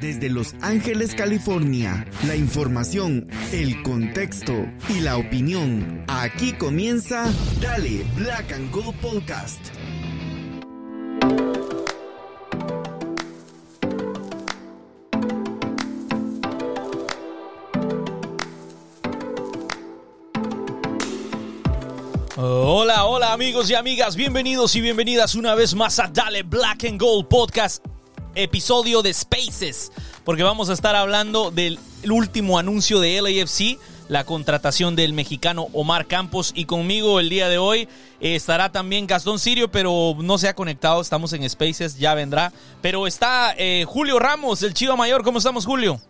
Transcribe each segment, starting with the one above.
Desde Los Ángeles, California, la información, el contexto y la opinión. Aquí comienza Dale Black and Gold Podcast. Hola, hola amigos y amigas, bienvenidos y bienvenidas una vez más a Dale Black and Gold Podcast, episodio de Spaces, porque vamos a estar hablando del último anuncio de LAFC, la contratación del mexicano Omar Campos. Y conmigo el día de hoy eh, estará también Gastón Sirio, pero no se ha conectado, estamos en Spaces, ya vendrá, pero está eh, Julio Ramos, el Chivo Mayor, ¿cómo estamos Julio?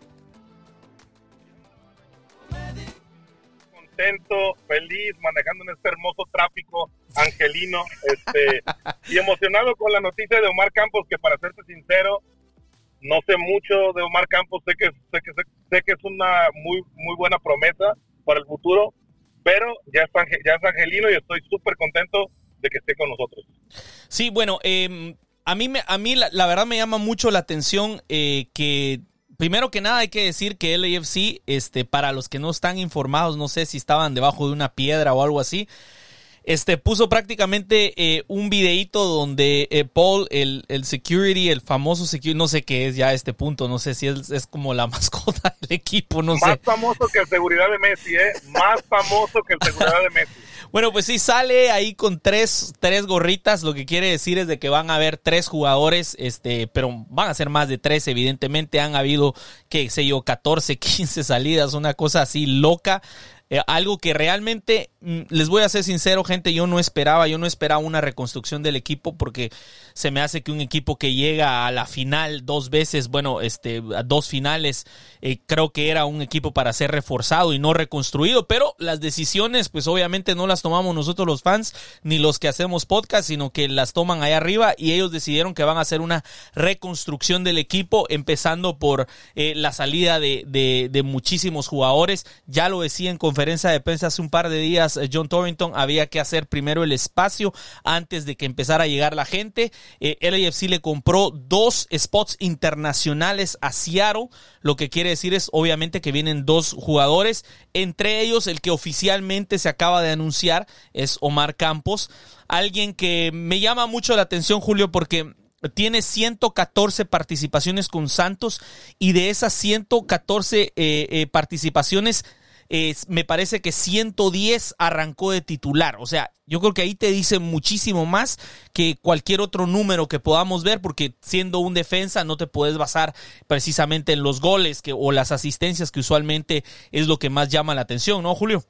Contento, feliz, manejando en este hermoso tráfico angelino, este, y emocionado con la noticia de Omar Campos, que para serte sincero, no sé mucho de Omar Campos, sé que, sé que, sé, que es una muy, muy buena promesa para el futuro, pero ya es, ya es angelino y estoy súper contento de que esté con nosotros. Sí, bueno, eh, a mí, me, a mí la, la, verdad me llama mucho la atención eh, que primero que nada hay que decir que LAFC, este, para los que no están informados, no sé si estaban debajo de una piedra o algo así, este, puso prácticamente eh, un videíto donde eh, Paul, el, el, security, el famoso security, no sé qué es ya a este punto, no sé si es, es como la mascota del equipo, no Más sé. Más famoso que el seguridad de Messi, ¿eh? Más famoso que el seguridad de Messi. Bueno, pues sí, sale ahí con tres, tres gorritas, lo que quiere decir es de que van a haber tres jugadores, este, pero van a ser más de tres, evidentemente han habido, qué sé yo, 14, 15 salidas, una cosa así loca. Eh, algo que realmente, mm, les voy a ser sincero, gente, yo no esperaba, yo no esperaba una reconstrucción del equipo porque se me hace que un equipo que llega a la final dos veces, bueno, este, a dos finales, eh, creo que era un equipo para ser reforzado y no reconstruido, pero las decisiones, pues obviamente no las tomamos nosotros los fans, ni los que hacemos podcast, sino que las toman ahí arriba y ellos decidieron que van a hacer una reconstrucción del equipo, empezando por eh, la salida de, de, de muchísimos jugadores, ya lo decía en conferencia de prensa hace un par de días eh, John Torrington había que hacer primero el espacio antes de que empezara a llegar la gente. Eh, LAFC le compró dos spots internacionales a Seattle, lo que quiere decir es obviamente que vienen dos jugadores, entre ellos el que oficialmente se acaba de anunciar es Omar Campos, alguien que me llama mucho la atención Julio porque tiene 114 participaciones con Santos y de esas 114 eh, eh, participaciones eh, me parece que 110 arrancó de titular. O sea, yo creo que ahí te dice muchísimo más que cualquier otro número que podamos ver, porque siendo un defensa no te puedes basar precisamente en los goles que, o las asistencias que usualmente es lo que más llama la atención, ¿no, Julio?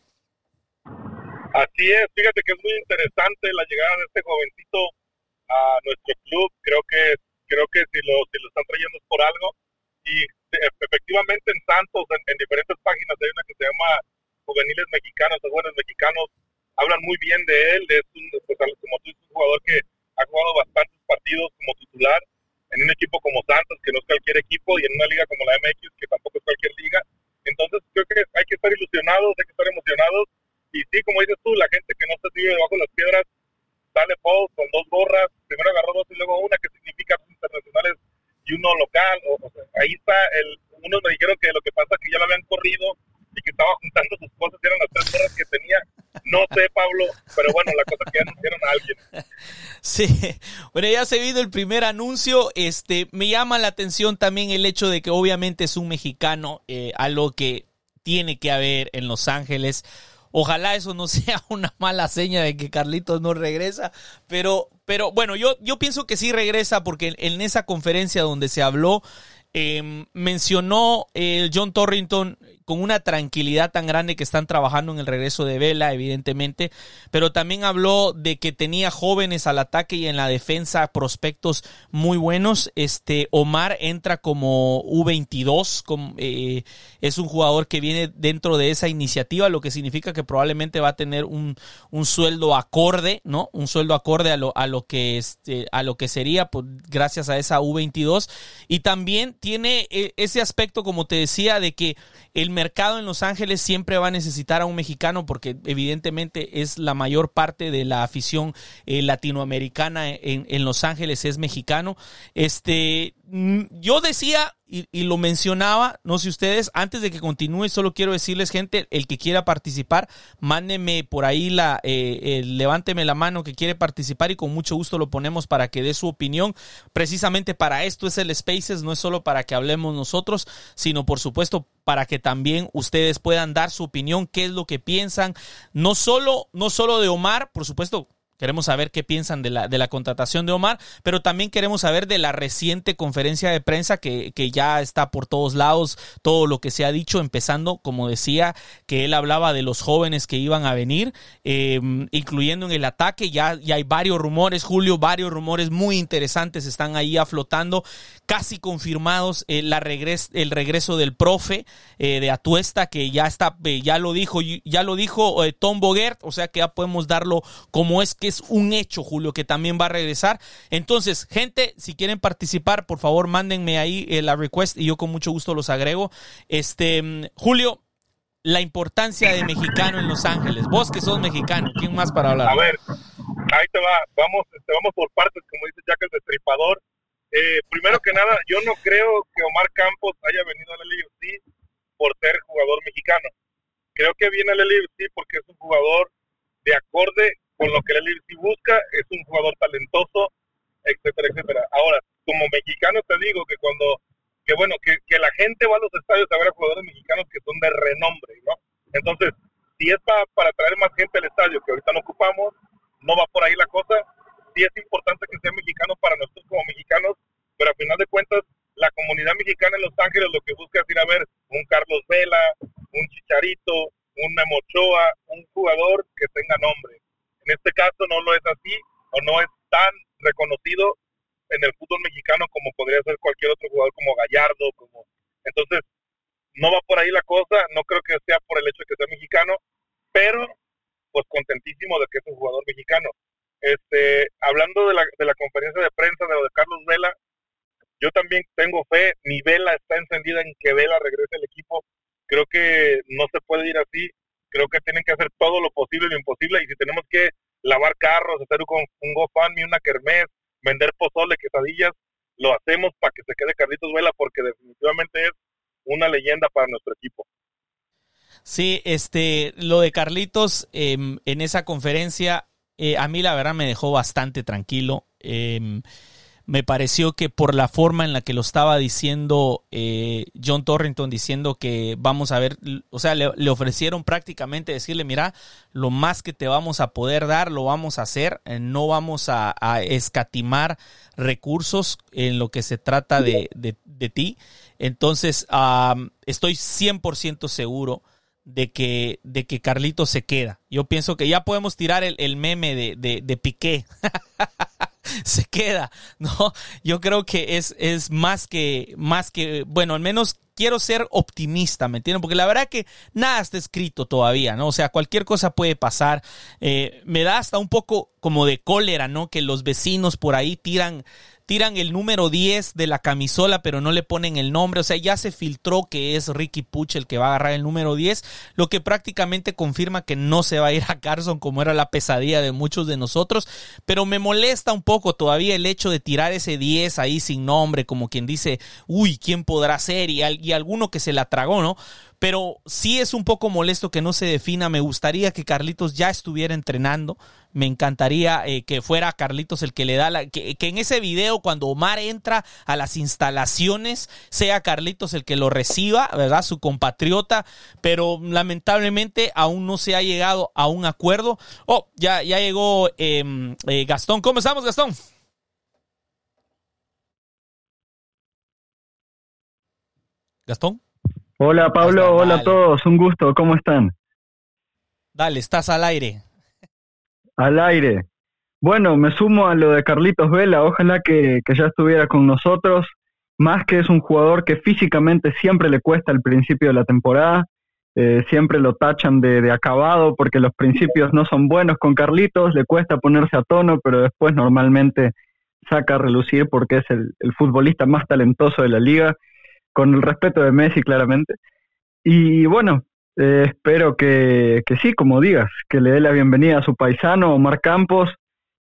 Así es, fíjate que es muy interesante la llegada de este jovencito a nuestro club. Creo que creo que si lo, si lo están trayendo es por algo. Y efectivamente en Santos, en, en, diferentes páginas, hay una que se llama Juveniles Mexicanos, o Jóvenes Mexicanos, hablan muy bien de él, es un, pues, como tú dices, un jugador que ha jugado bastantes partidos como titular en un equipo como Santos, que no es cualquier equipo, y en una liga como la MX, que tampoco es cualquier liga. Entonces creo que hay que estar ilusionados, hay que estar emocionados, y sí, como dices tú, la gente que no se vive debajo de las piedras, sale Paul con dos gorras, primero agarró dos y luego una, que significa internacionales y uno local, o, o sea, ahí está el, unos me dijeron que lo que pasa es que ya lo habían corrido y que estaba juntando sus cosas, eran las tres horas que tenía. No sé, Pablo, pero bueno, la cosa que anunciaron a alguien. Sí, bueno, ya se visto el primer anuncio. Este, me llama la atención también el hecho de que obviamente es un mexicano, eh, algo que tiene que haber en Los Ángeles. Ojalá eso no sea una mala seña de que Carlitos no regresa, pero, pero bueno, yo, yo pienso que sí regresa porque en esa conferencia donde se habló, eh, mencionó el John Torrington con una tranquilidad tan grande que están trabajando en el regreso de Vela, evidentemente, pero también habló de que tenía jóvenes al ataque y en la defensa prospectos muy buenos. Este Omar entra como U22, como, eh, es un jugador que viene dentro de esa iniciativa, lo que significa que probablemente va a tener un, un sueldo acorde, ¿no? Un sueldo acorde a lo, a lo que este, a lo que sería pues, gracias a esa U22 y también tiene eh, ese aspecto como te decía de que el mercado en Los Ángeles siempre va a necesitar a un mexicano porque evidentemente es la mayor parte de la afición eh, latinoamericana en, en, Los Ángeles es mexicano. Este, yo decía y, lo mencionaba, no sé ustedes, antes de que continúe, solo quiero decirles, gente, el que quiera participar, mándeme por ahí la, eh, levánteme la mano que quiere participar y con mucho gusto lo ponemos para que dé su opinión. Precisamente para esto es el Spaces, no es solo para que hablemos nosotros, sino por supuesto para que también ustedes puedan dar su opinión, qué es lo que piensan, no solo, no solo de Omar, por supuesto, Queremos saber qué piensan de la, de la contratación de Omar, pero también queremos saber de la reciente conferencia de prensa que, que, ya está por todos lados, todo lo que se ha dicho, empezando, como decía, que él hablaba de los jóvenes que iban a venir, eh, incluyendo en el ataque. Ya, ya hay varios rumores, Julio, varios rumores muy interesantes están ahí aflotando, casi confirmados eh, la regres, el regreso del profe eh, de Atuesta, que ya está, ya lo dijo, ya lo dijo Tom Bogert, o sea que ya podemos darlo como es que es un hecho, Julio, que también va a regresar. Entonces, gente, si quieren participar, por favor, mándenme ahí eh, la request y yo con mucho gusto los agrego. Este, mm, Julio, la importancia de mexicano en Los Ángeles. Vos que sos mexicano, ¿quién más para hablar? A ver, ahí te va, vamos, este, vamos por partes, como dice Jack el Destripador. Eh, primero que nada, yo no creo que Omar Campos haya venido al LFC por ser jugador mexicano. Creo que viene al LFC porque es un jugador de acorde con lo que el LFC busca, es un jugador talentoso, etcétera, etcétera. Ahora, como mexicano te digo que cuando, que bueno, que, que la gente va a los estadios a ver a jugadores mexicanos que son de renombre, ¿no? Entonces, si es para, para traer más gente al estadio, que ahorita no ocupamos, no va por ahí la cosa, sí es importante que sea mexicano para nosotros como mexicanos, pero a final de cuentas, la comunidad mexicana en Los Ángeles lo que busca es ir a ver un Carlos Vela, un Chicharito, un Memochoa, un jugador que tenga nombre. En este caso no lo es así o no es tan reconocido en el fútbol mexicano como podría ser cualquier otro jugador como Gallardo, como entonces no va por ahí la cosa, no creo que sea por el hecho de que sea mexicano, pero pues contentísimo de que es un jugador mexicano. Este, hablando de la, de la conferencia de prensa de lo de Carlos Vela, yo también tengo fe, mi vela está encendida en que Vela regrese al equipo. Creo que no se puede ir así creo que tienen que hacer todo lo posible y lo imposible. Y si tenemos que lavar carros, hacer un, un GoFundMe, una kermés, vender pozole, quesadillas, lo hacemos para que se quede Carlitos Vela porque definitivamente es una leyenda para nuestro equipo. Sí, este, lo de Carlitos em, en esa conferencia, eh, a mí la verdad me dejó bastante tranquilo. Eh, me pareció que por la forma en la que lo estaba diciendo eh, John Torrington, diciendo que vamos a ver, o sea, le, ofrecieron prácticamente decirle, mira, lo más que te vamos a poder dar, lo vamos a hacer, eh, no vamos a, escatimar recursos en lo que se trata de, ti. Entonces, estoy 100% seguro de que, de que Carlito se queda. Yo pienso que ya podemos tirar el, meme de, de, de Piqué. se queda, ¿no? Yo creo que es, es más que, más que, bueno, al menos quiero ser optimista, ¿me entienden? Porque la verdad que nada está escrito todavía, ¿no? O sea, cualquier cosa puede pasar. Eh, me da hasta un poco como de cólera, ¿no? Que los vecinos por ahí tiran tiran el número 10 de la camisola, pero no le ponen el nombre. O sea, ya se filtró que es Ricky Puch el que va a agarrar el número 10, lo que prácticamente confirma que no se va a ir a Carson como era la pesadilla de muchos de nosotros. Pero me molesta un poco todavía el hecho de tirar ese 10 ahí sin nombre, como quien dice, uy, ¿quién podrá ser? Y, y alguno que se la tragó, ¿no? pero sí es un poco molesto que no se defina. Me gustaría que Carlitos ya estuviera entrenando. Me encantaría eh, que fuera Carlitos el que le da la. Que, en ese video, cuando Omar entra a las instalaciones, sea Carlitos el que lo reciba, ¿verdad? Su compatriota. Pero lamentablemente aún no se ha llegado a un acuerdo. Oh, ya, ya llegó em, eh, Gastón. ¿Cómo estamos, Gastón? Gastón. Hola Pablo, hola a todos, un gusto, ¿cómo están? Dale, estás al aire. Al aire. Bueno, me sumo a lo de Carlitos Vela, ojalá que, ya estuviera con nosotros, más que es un jugador que físicamente siempre le cuesta al principio de la temporada, eh, siempre lo tachan de, acabado porque los principios no son buenos con Carlitos, le cuesta ponerse a tono, pero después normalmente saca a relucir porque es el futbolista más talentoso de la liga con el respeto de Messi claramente. Y bueno, eh, espero que, sí, como digas, que le dé la bienvenida a su paisano Omar Campos.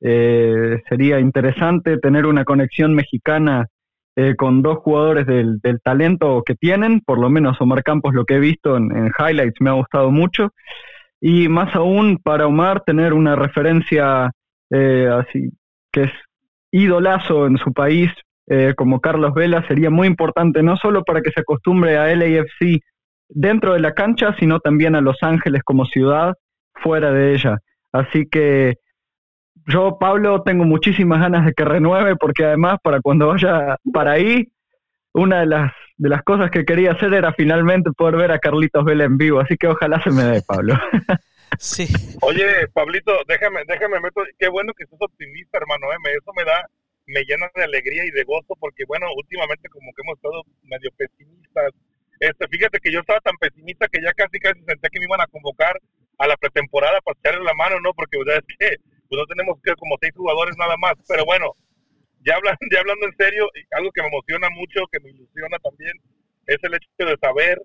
Eh, sería interesante tener una conexión mexicana eh, con dos jugadores del, talento que tienen, por lo menos Omar Campos lo que he visto en, highlights me ha gustado mucho, y más aún para Omar tener una referencia eh, así que es idolazo en su país eh, como Carlos Vela sería muy importante no solo para que se acostumbre a LAFC dentro de la cancha, sino también a Los Ángeles como ciudad fuera de ella. Así que yo, Pablo, tengo muchísimas ganas de que renueve porque además para cuando vaya para ahí, una de las, de las cosas que quería hacer era finalmente poder ver a Carlitos Vela en vivo, así que ojalá se me dé, Pablo. Sí. Oye, Pablito, déjame, déjame meto, qué bueno que sos optimista, hermano, eh, eso me da, me llena de alegría y de gozo porque, bueno, últimamente como que hemos estado medio pesimistas. Este, fíjate que yo estaba tan pesimista que ya casi casi sentía que me iban a convocar a la pretemporada para echarle la mano, ¿no? Porque, ¿verdad? Es que pues no tenemos como seis jugadores nada más. Pero bueno, ya hablando, ya hablando en serio, algo que me emociona mucho, que me ilusiona también, es el hecho de saber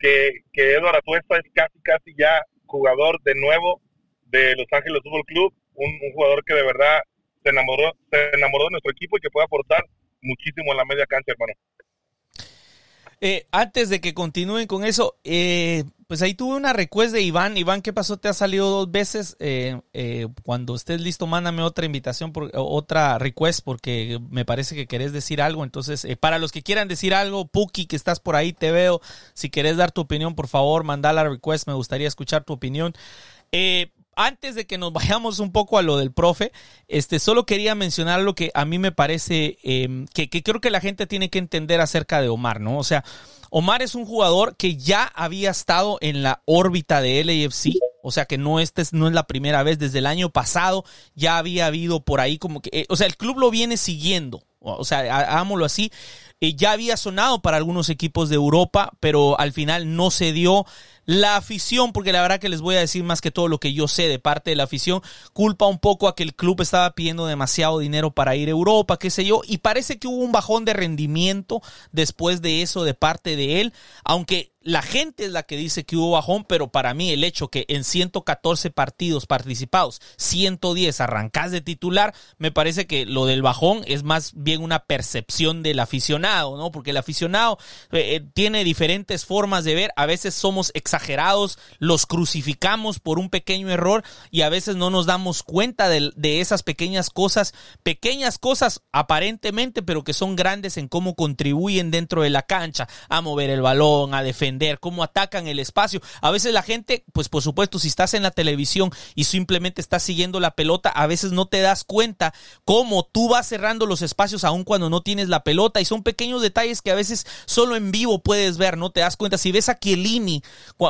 que, que Eduardo Atuesta es casi, casi ya jugador de nuevo de Los Ángeles Fútbol Club, un, jugador que de verdad se enamoró, se enamoró de nuestro equipo y que puede aportar muchísimo en la media cancha, hermano. Eh, antes de que continúen con eso, eh, pues ahí tuve una request de Iván. Iván, ¿qué pasó? Te ha salido dos veces. Eh, eh, cuando estés listo, mándame otra invitación, por, otra request, porque me parece que querés decir algo. Entonces, eh, para los que quieran decir algo, Puki, que estás por ahí, te veo. Si querés dar tu opinión, por favor, manda la request. Me gustaría escuchar tu opinión. Antes de que nos vayamos un poco a lo del profe, este, solo quería mencionar lo que a mí me parece em, que, que creo que la gente tiene que entender acerca de Omar, ¿no? O sea, Omar es un jugador que ya había estado en la órbita de LAFC. O sea que no, este no es la primera vez. Desde el año pasado ya había habido por ahí como que. Eh, o sea, el club lo viene siguiendo. O sea, hagámoslo así. Eh, ya había sonado para algunos equipos de Europa, pero al final no se dio. La afición, porque la verdad que les voy a decir más que todo lo que yo sé de parte de la afición, culpa un poco a que el club estaba pidiendo demasiado dinero para ir a Europa, qué sé yo, y parece que hubo un bajón de rendimiento después de eso de parte de él, aunque la gente es la que dice que hubo bajón, pero para mí el hecho que en 114 partidos participados, 110 arrancás de titular, me parece que lo del bajón es más bien una percepción del aficionado, ¿no? Porque el aficionado eh, eh, tiene diferentes formas de ver, a veces somos exagerados, los crucificamos por un pequeño error y a veces no nos damos cuenta de, de esas pequeñas cosas, pequeñas cosas aparentemente, pero que son grandes en cómo contribuyen dentro de la cancha, a mover el balón, a defender cómo atacan el espacio. A veces la gente, pues por supuesto, si estás en la televisión y simplemente estás siguiendo la pelota, a veces no te das cuenta cómo tú vas cerrando los espacios aun cuando no tienes la pelota y son pequeños detalles que a veces solo en vivo puedes ver, no te das cuenta. Si ves a Chiellini,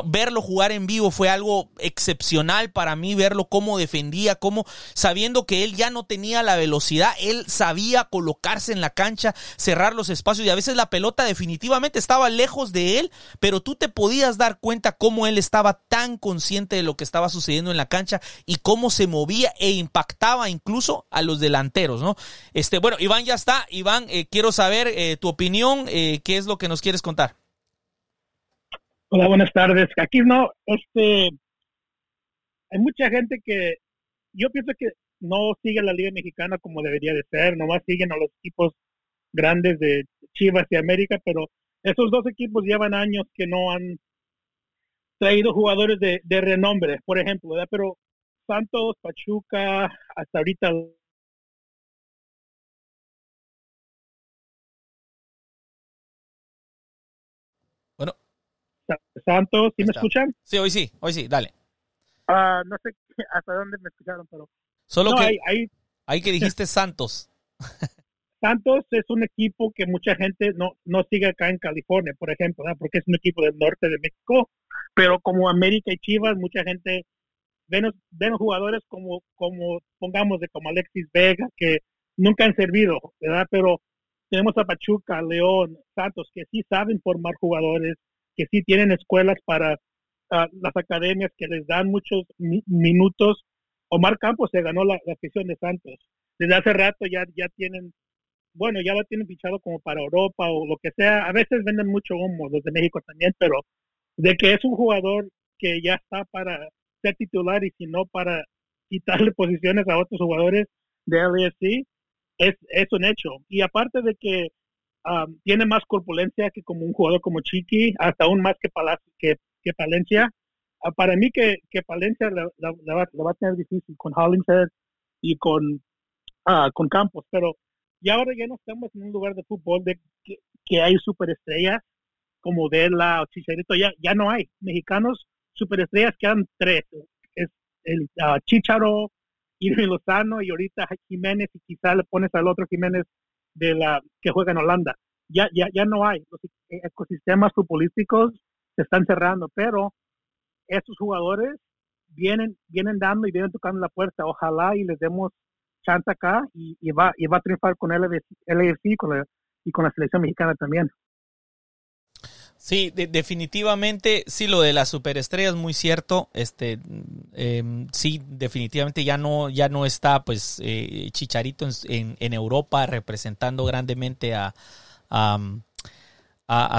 verlo jugar en vivo fue algo excepcional para mí, verlo cómo defendía, cómo sabiendo que él ya no tenía la velocidad, él sabía colocarse en la cancha, cerrar los espacios y a veces la pelota definitivamente estaba lejos de él, pero pero tú te podías dar cuenta cómo él estaba tan consciente de lo que estaba sucediendo en la cancha y cómo se movía e impactaba incluso a los delanteros, ¿no? Este, bueno, Iván ya está. Iván, eh, quiero saber eh, tu opinión, eh, qué es lo que nos quieres contar. Hola, buenas tardes. Aquí no, este, hay mucha gente que yo pienso que no sigue la Liga Mexicana como debería de ser, nomás siguen a los equipos grandes de Chivas y América, pero esos dos equipos llevan años que no han traído jugadores de, renombre, por ejemplo, ¿verdad? Pero Santos, Pachuca, hasta ahorita Bueno. Santos, ¿sí me escuchan? Sí, hoy sí, hoy sí, dale. Ah, no sé hasta dónde me escucharon, pero... Solo que... Ahí, que dijiste Santos. Santos es un equipo que mucha gente no, no sigue acá en California, por ejemplo, porque es un equipo del norte de México, pero como América y Chivas, mucha gente ven, ven jugadores como, como, pongamos, de como Alexis Vega, que nunca han servido, ¿verdad? Pero tenemos a Pachuca, León, Santos, que sí saben formar jugadores, que sí tienen escuelas para ah, las academias que les dan muchos minutos. Omar Campos se ganó la, la afición de Santos. Desde hace rato ya, ya tienen bueno, ya lo tienen fichado como para Europa o lo que sea. A veces venden mucho humo los de México también, pero de que es un jugador que ya está para ser titular y si no para quitarle posiciones a otros jugadores de LSC, es, es un hecho. Y aparte de que um, tiene más corpulencia que como un jugador como Chiqui, hasta aún más que, que, que Palencia. Ah, para mí que, que Palencia la, va, a tener difícil con Hollingshead y con, uh, con Campos, pero y ahora ya no estamos en un lugar de fútbol de que, que hay superestrellas como Vela o Chicharito, ya, ya no hay. Mexicanos superestrellas quedan tres. Es el uh, Chicharo, Irving Lozano y ahorita Jiménez y quizá le pones al otro Jiménez de la que juega en Holanda. Ya, ya, ya no hay. Los ecosistemas futbolísticos se están cerrando, pero estos jugadores vienen, vienen dando y vienen tocando la puerta. Ojalá y les demos chance acá y, va, y va a triunfar con el LFC y con, la, la selección mexicana también. Sí, definitivamente, sí, lo de las superestrellas es muy cierto. Este, em, sí, definitivamente ya no, ya no está, pues, eh, Chicharito en, en, Europa representando grandemente a,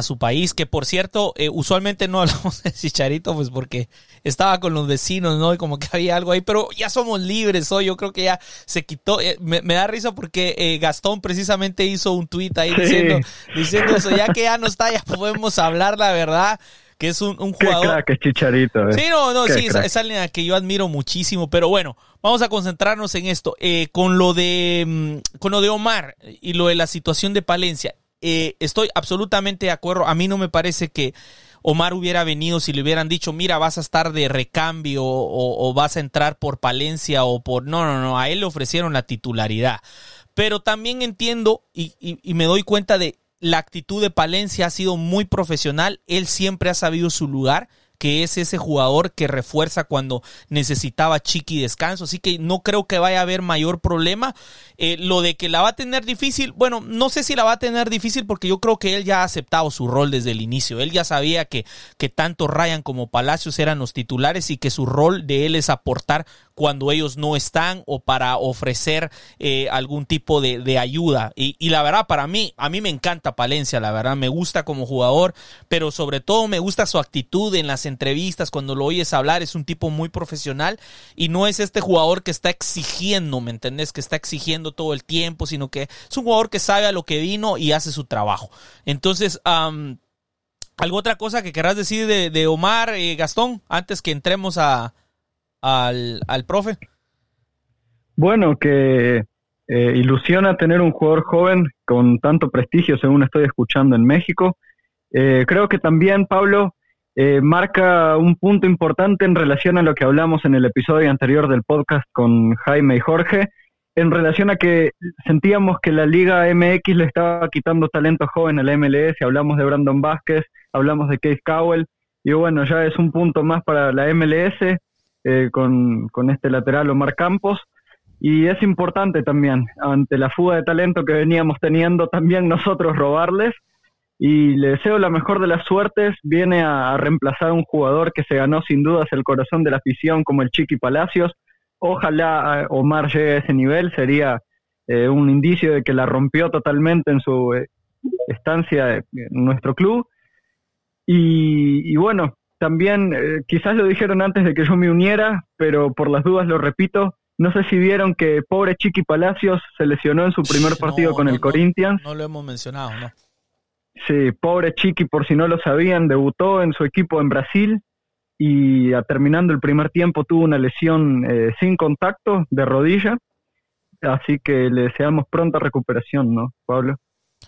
su país, que por cierto, eh, usualmente no hablamos de Chicharito, pues porque estaba con los vecinos, ¿no? Y como que había algo ahí, pero ya somos libres hoy, yo creo que ya se quitó, eh, me, da risa porque eh, Gastón precisamente hizo un tuit ahí diciendo, diciendo eso, ya que ya no está, ya podemos hablar la verdad que es un, un jugador. Qué es Chicharito. Sí, no, no, sí, es, alguien a que yo admiro muchísimo, pero bueno, vamos a concentrarnos en esto. con lo de mm, con lo de Omar y lo de la situación de Palencia, eh, estoy absolutamente de acuerdo. A mí no me parece que Omar hubiera venido si le hubieran dicho, mira, vas a estar de recambio o, vas a entrar por Palencia o por... No, no, no, a él le ofrecieron la titularidad. Pero también entiendo y me doy cuenta de la actitud de Palencia ha sido muy profesional. Él siempre ha sabido su lugar que es ese jugador que refuerza cuando necesitaba Chiqui descanso. Así que no creo que vaya a haber mayor problema. Eh, lo de que la va a tener difícil, bueno, no sé si la va a tener difícil porque yo creo que él ya ha aceptado su rol desde el inicio. Él ya sabía que, que tanto Ryan como Palacios eran los titulares y que su rol de él es aportar cuando ellos no están o para ofrecer eh, algún tipo de, de ayuda. Y, y, la verdad, para mí, a mí me encanta Palencia, la verdad, me gusta como jugador, pero sobre todo me gusta su actitud en las entrevistas, cuando lo oyes hablar, es un tipo muy profesional y no es este jugador que está exigiendo, ¿me entendés? Que está exigiendo todo el tiempo, sino que es un jugador que sabe a lo que vino y hace su trabajo. Entonces, ¿Algo otra cosa que querrás decir de, de Omar, eh, Gastón, antes que entremos a, al, al profe? Bueno, que eh, ilusiona tener un jugador joven con tanto prestigio, según estoy escuchando en México. Eh, creo que también, Pablo, eh, marca un punto importante en relación a lo que hablamos en el episodio anterior del podcast con Jaime y Jorge, en relación a que sentíamos que la Liga MX le estaba quitando talento joven al MLS, hablamos de Brandon Vázquez, hablamos de Case Cowell, y bueno, ya es un punto más para la MLS, eh, con, con este lateral Omar Campos. Y es importante también, ante la fuga de talento que veníamos teniendo, también nosotros robarles. Y le deseo la mejor de las suertes. Viene a, reemplazar a un jugador que se ganó sin dudas el corazón de la afición, como el Chiqui Palacios. Ojalá eh, Omar llegue a ese nivel. Sería eh, un indicio de que la rompió totalmente en su estancia en nuestro club. Y bueno, también, eh, quizás lo dijeron antes de que yo me uniera, pero por las dudas lo repito. No sé si vieron que pobre Chiqui Palacios se lesionó en su primer partido con el Corinthians. No, lo hemos mencionado, ¿no? Sí, pobre Chiqui, por si no lo sabían, debutó en su equipo en Brasil y terminando el primer tiempo tuvo una lesión eh, sin contacto de rodilla. Así que le deseamos pronta recuperación, ¿no, Pablo?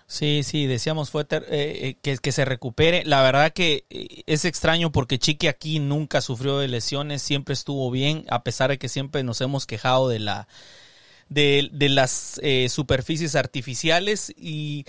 Sí, sí, decíamos fue eh, eh, que, se recupere. La verdad que eh, es extraño porque Chiqui aquí nunca sufrió de lesiones, siempre estuvo bien, a pesar de que siempre nos hemos quejado de la de, de las superficies artificiales y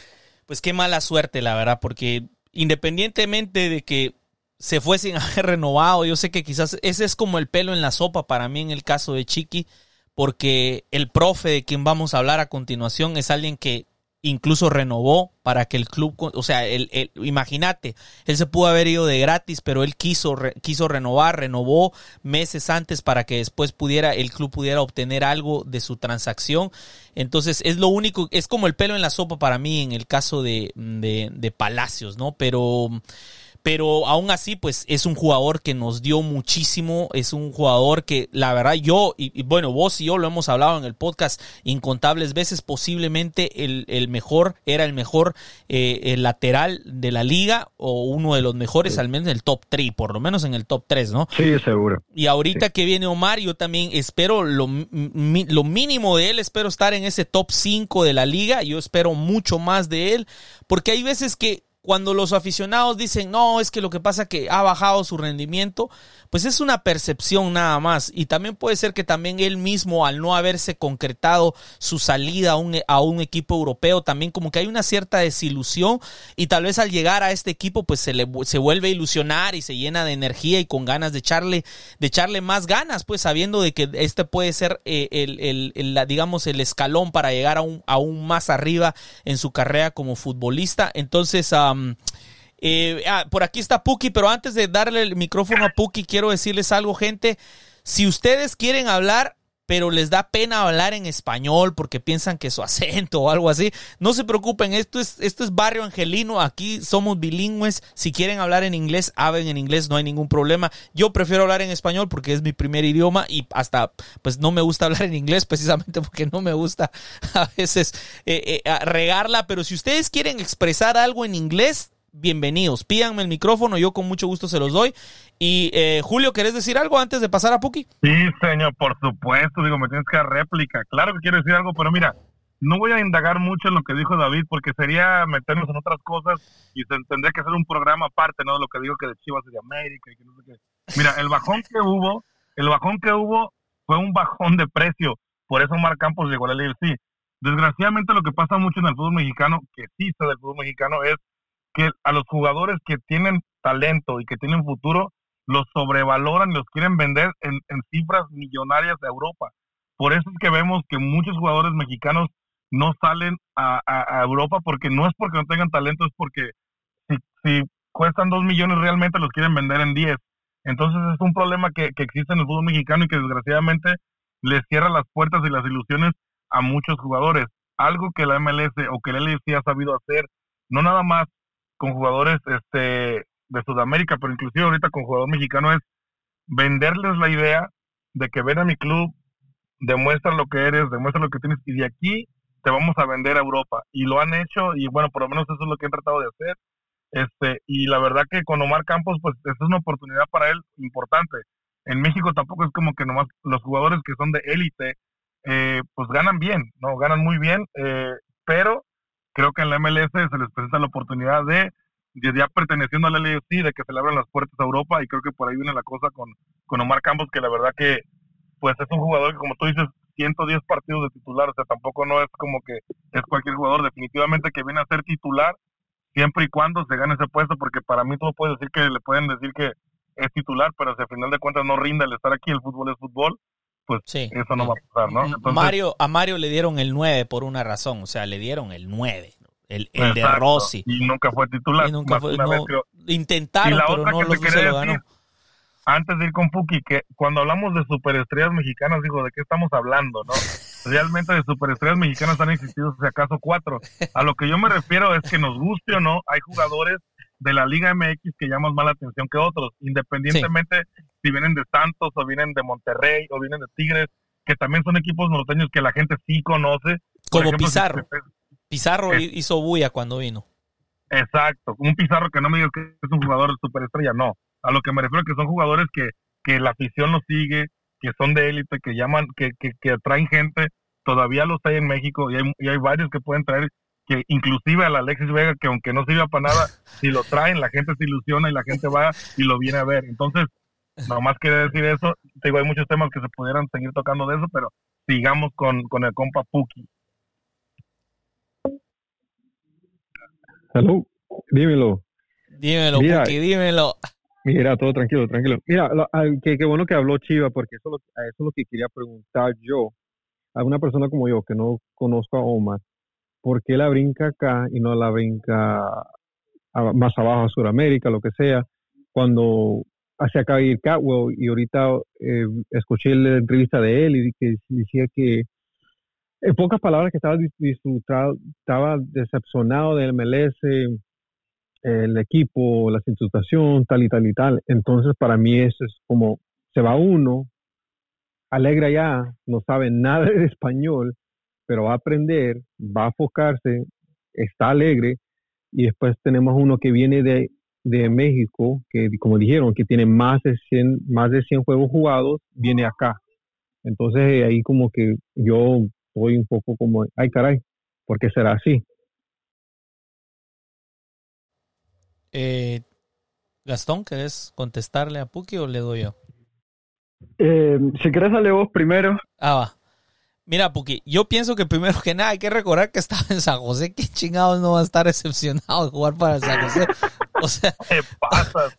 pues qué mala suerte, la verdad, porque independientemente de que se fue sin haber renovado, yo sé que quizás ese es como el pelo en la sopa para mí en el caso de Chiqui, porque el profe de quien vamos a hablar a continuación es alguien que incluso renovó para que el club, o sea, el, imagínate, él se pudo haber ido de gratis, pero él quiso, quiso renovar, renovó meses antes para que después pudiera, el club pudiera obtener algo de su transacción. Entonces, es lo único, es como el pelo en la sopa para mí en el caso de, de, de Palacios, ¿no? Pero, pero aún así, pues es un jugador que nos dio muchísimo, es un jugador que la verdad yo, y, bueno, vos y yo lo hemos hablado en el podcast incontables veces, posiblemente el, mejor, era el mejor eh, el lateral de la liga o uno de los mejores, al menos en el top 3, por lo menos en el top 3, ¿no? Sí, seguro. Y ahorita que viene Omar, yo también espero lo, lo mínimo de él, espero estar en ese top 5 de la liga, yo espero mucho más de él, porque hay veces que cuando los aficionados dicen, no, es que lo que pasa es que ha bajado su rendimiento, pues es una percepción nada más. Y también puede ser que también él mismo, al no haberse concretado su salida a un, a un equipo europeo, también como que hay una cierta desilusión y tal vez al llegar a este equipo, pues se, le, se vuelve a ilusionar y se llena de energía y con ganas de echarle, de echarle más ganas, pues sabiendo de que este puede ser eh, el, el, digamos, el escalón para llegar aún, aún más arriba en su carrera como futbolista. Entonces, eh, ah, por aquí está Puki, pero antes de darle el micrófono a Puki, quiero decirles algo, gente. Si ustedes quieren hablar, pero les da pena hablar en español porque piensan que su acento o algo así, no se preocupen, esto es, esto es barrio angelino, aquí somos bilingües, si quieren hablar en inglés, hablen en inglés, no hay ningún problema. Yo prefiero hablar en español porque es mi primer idioma y hasta pues no me gusta hablar en inglés precisamente porque no me gusta a veces eh, eh, regarla, pero si ustedes quieren expresar algo en inglés, bienvenidos. Pídanme el micrófono, yo con mucho gusto se los doy. Y eh, Julio, ¿querés decir algo antes de pasar a Puki? Sí, señor, por supuesto. Digo, me tienes que dar réplica. Claro que quiero decir algo, pero mira, no voy a indagar mucho en lo que dijo David porque sería meternos en otras cosas y tendría que hacer un programa aparte, ¿no? De lo que digo que de Chivas y de América. Mira, el bajón que hubo, el bajón que hubo fue un bajón de precio. Por eso Mar Campos llegó a la sí. Desgraciadamente lo que pasa mucho en el fútbol mexicano, que está del fútbol mexicano, es que a los jugadores que tienen talento y que tienen futuro, los sobrevaloran y los quieren vender en, cifras millonarias de Europa. Por eso es que vemos que muchos jugadores mexicanos no salen a, Europa porque no es porque no tengan talento, es porque si, cuestan dos millones realmente los quieren vender en 10. Entonces es un problema que, que existe en el fútbol mexicano y que desgraciadamente les cierra las puertas y las ilusiones a muchos jugadores. Algo que la MLS o que el LFC ha sabido hacer, no nada más con jugadores este, de Sudamérica, pero inclusive ahorita con jugador mexicano es venderles la idea de que ven a mi club, demuestra lo que eres, demuestra lo que tienes y de aquí te vamos a vender a Europa. Y lo han hecho y bueno, por lo menos eso es lo que han tratado de hacer. Este, y la verdad que con Omar Campos, pues es una oportunidad para él importante. En México tampoco es como que nomás los jugadores que son de élite, eh, pues ganan bien, ¿no? Ganan muy bien, eh, pero creo que en la MLS se les presenta la oportunidad de, ya perteneciendo a la LFC, de que se le abran las puertas a Europa y creo que por ahí viene la cosa con, con Omar Campos, que la verdad que pues es un jugador que como tú dices, 110 partidos de titular, o sea, tampoco no es como que es cualquier jugador definitivamente que viene a ser titular siempre y cuando se gane ese puesto, porque para mí tú puedes decir que le pueden decir que es titular, pero si al final de cuentas no rinda el estar aquí, el fútbol es fútbol, pues eso no va a pasar, ¿no? Mario, a Mario le dieron el 9 por una razón, o sea, le dieron el 9, el, el de Rossi. Y nunca fue titular. nunca fue, intentaron, pero no lo, se lo ganó. antes de ir con Puki, que cuando hablamos de superestrellas mexicanas, digo, ¿de qué estamos hablando, no? Realmente de superestrellas mexicanas han existido, si acaso, cuatro. A lo que yo me refiero es que nos guste o no, hay jugadores de la Liga MX que llaman más la atención que otros, independientemente si vienen de Santos o vienen de Monterrey o vienen de Tigres, que también son equipos norteños que la gente sí conoce. Como Pizarro. Pizarro hizo bulla cuando vino. Exacto, un Pizarro que no me diga que es un jugador de superestrella, no. A lo que me refiero que son jugadores que, que la afición los sigue, que son de élite, que llaman, que, que, que atraen gente, todavía los hay en México y hay, y hay varios que pueden traer que inclusive al Alexis Vega, que aunque no sirva para nada, si lo traen, la gente se ilusiona y la gente va y lo viene a ver. Entonces, nomás quería decir eso. Te digo, hay muchos temas que se pudieran seguir tocando de eso, pero sigamos con, con el compa Puki. Hello, dímelo. Dímelo, Puki, dímelo. Mira, todo tranquilo, tranquilo. Mira, qué, bueno que habló Chiva, porque eso, eso es lo que quería preguntar yo a una persona como yo que no conozco a Omar ¿por qué la brinca acá y no la brinca más abajo a Sudamérica, lo que sea? Cuando acá ir Catwell y ahorita eh, escuché la entrevista de él y que decía que en pocas palabras que estaba disfrutado, estaba decepcionado del MLS, el equipo, la situación, tal y tal y tal. Entonces, para mí eso es como, se va uno, alegra ya, no sabe nada de español, pero va a aprender, va a enfocarse, está alegre, y después tenemos uno que viene de, de México, que como dijeron, que tiene más de 100, más de 100 juegos jugados, viene acá. Entonces ahí como que yo estoy un poco como, ay caray, ¿por qué será así? Eh, Gastón, ¿querés contestarle a Puki o le doy yo? Eh, si querés, dale vos primero. Ah, va. Mira, porque yo pienso que primero que nada hay que recordar que estaba en San José. ¿Qué chingados no va a estar excepcionado de jugar para San José? O sea, ¿Qué pasa?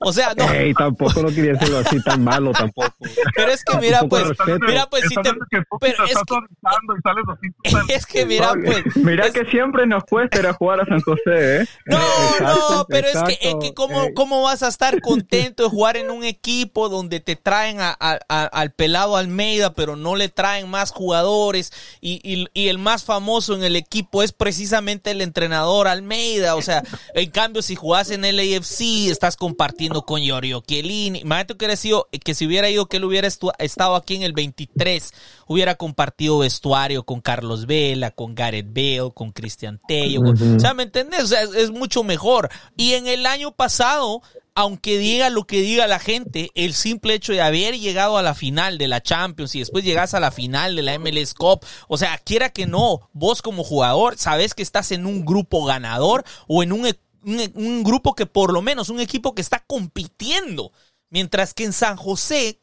o sea, no. Ey, tampoco no quería decirlo así tan malo tampoco. Pero es que mira, pues, mira, pues, si te, viendo que tú pero es estás que- soltando y sales así, tú sales- es que mira, pues, Mira que siempre nos cuesta ir a jugar a San José, ¿eh? No, no, pero es que, es que ¿cómo. ¿cómo vas a estar contento de jugar en un equipo donde te traen a- a- a- al pelado Almeida, pero no le traen más jugadores? Y, y- y el más famoso en el equipo es precisamente el entrenador Almeida. O sea, en cambio, si jugás en el AFC, estás compartiendo con Giorgio Chiellini. Imagínate que, hubiera sido, que si hubiera ido, que él hubiera estado aquí en el 23, hubiera compartido vestuario con Carlos Vela, con Gareth Bale, con Cristian Tello. con- o sea, ¿me entendés? O sea, es, es mucho mejor. Y en el año pasado, aunque diga lo que diga la gente, el simple hecho de haber llegado a la final de la Champions y después llegas a la final de la MLS Cup, o sea, quiera que no, vos como jugador sabes que estás en un grupo ganador o en un, un, grupo que por lo menos, un equipo que está compitiendo. Mientras que en San José,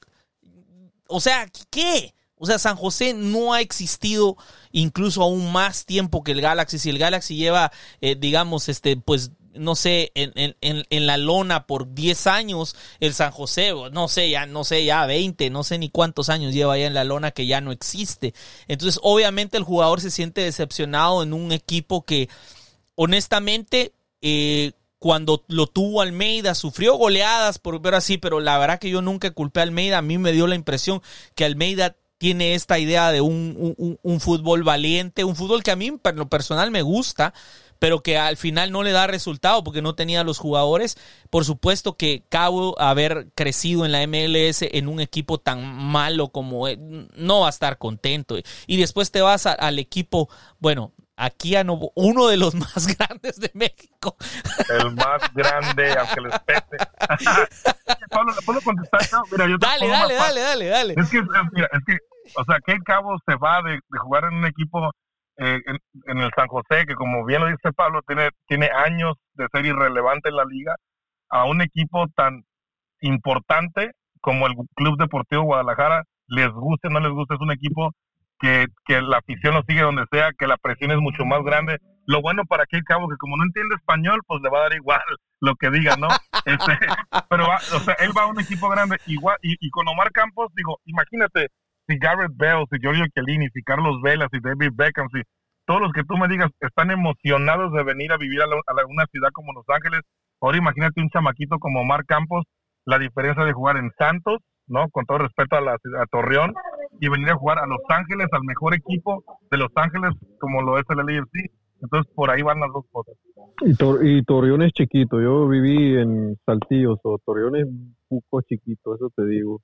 o sea, ¿qué? O sea, San José no ha existido incluso aún más tiempo que el Galaxy. Si el Galaxy lleva, eh, digamos, este, pues, no sé, en, la lona por 10 años, el San José, no sé, ya, no sé, ya 20, no sé ni cuántos años lleva ya en la lona que ya no existe. Entonces, obviamente el jugador se siente decepcionado en un equipo que, honestamente, eh, cuando lo tuvo Almeida, sufrió goleadas, por ver así, pero la verdad que yo nunca culpé a Almeida. A mí me dio la impresión que Almeida tiene esta idea de un, un- fútbol valiente, un fútbol que a mí, en lo personal, me gusta, pero que al final no le da resultado porque no tenía los jugadores. Por supuesto que Cabo, haber crecido en la MLS en un equipo tan malo como eh, no va a estar contento. Y después te vas al equipo, bueno, aquí a no, uno de los más grandes de México. el más grande, aunque les pese. Pablo, ¿le puedo contestar? No, mira, yo te Dale, dale, dale, dale, dale. Es que, es, mira, es que, o sea, que Cabo se va de, de jugar en un equipo eh, en, en el San José, que como bien lo dice Pablo, tiene, tiene años de ser irrelevante en la liga, a un equipo tan importante como el Club Deportivo Guadalajara, les guste o no les guste, es un equipo que, que la afición lo sigue donde sea, que la presión es mucho más grande. Lo bueno para aquel cabo que como no entiende español, pues le va a dar igual lo que diga, ¿no? Este, pero va, o sea, él va a un equipo grande igual y, y con Omar Campos, digo, imagínate si Garrett Bell, si Giorgio Chiellini, si Carlos Vela, si David Beckham, si todos los que tú me digas están emocionados de venir a vivir a, la- a la- una ciudad como Los Ángeles. Ahora imagínate un chamaquito como Omar Campos, la diferencia de jugar en Santos, ¿no? Con todo respeto a, la, a Torreón, y venir a jugar a Los Ángeles, al mejor equipo de Los Ángeles, como lo es el LAFC. Entonces, por ahí van las dos cosas. Y, Tor- y Torreón es chiquito. Yo viví en Saltillo, o Torreón es un poco chiquito, eso te digo.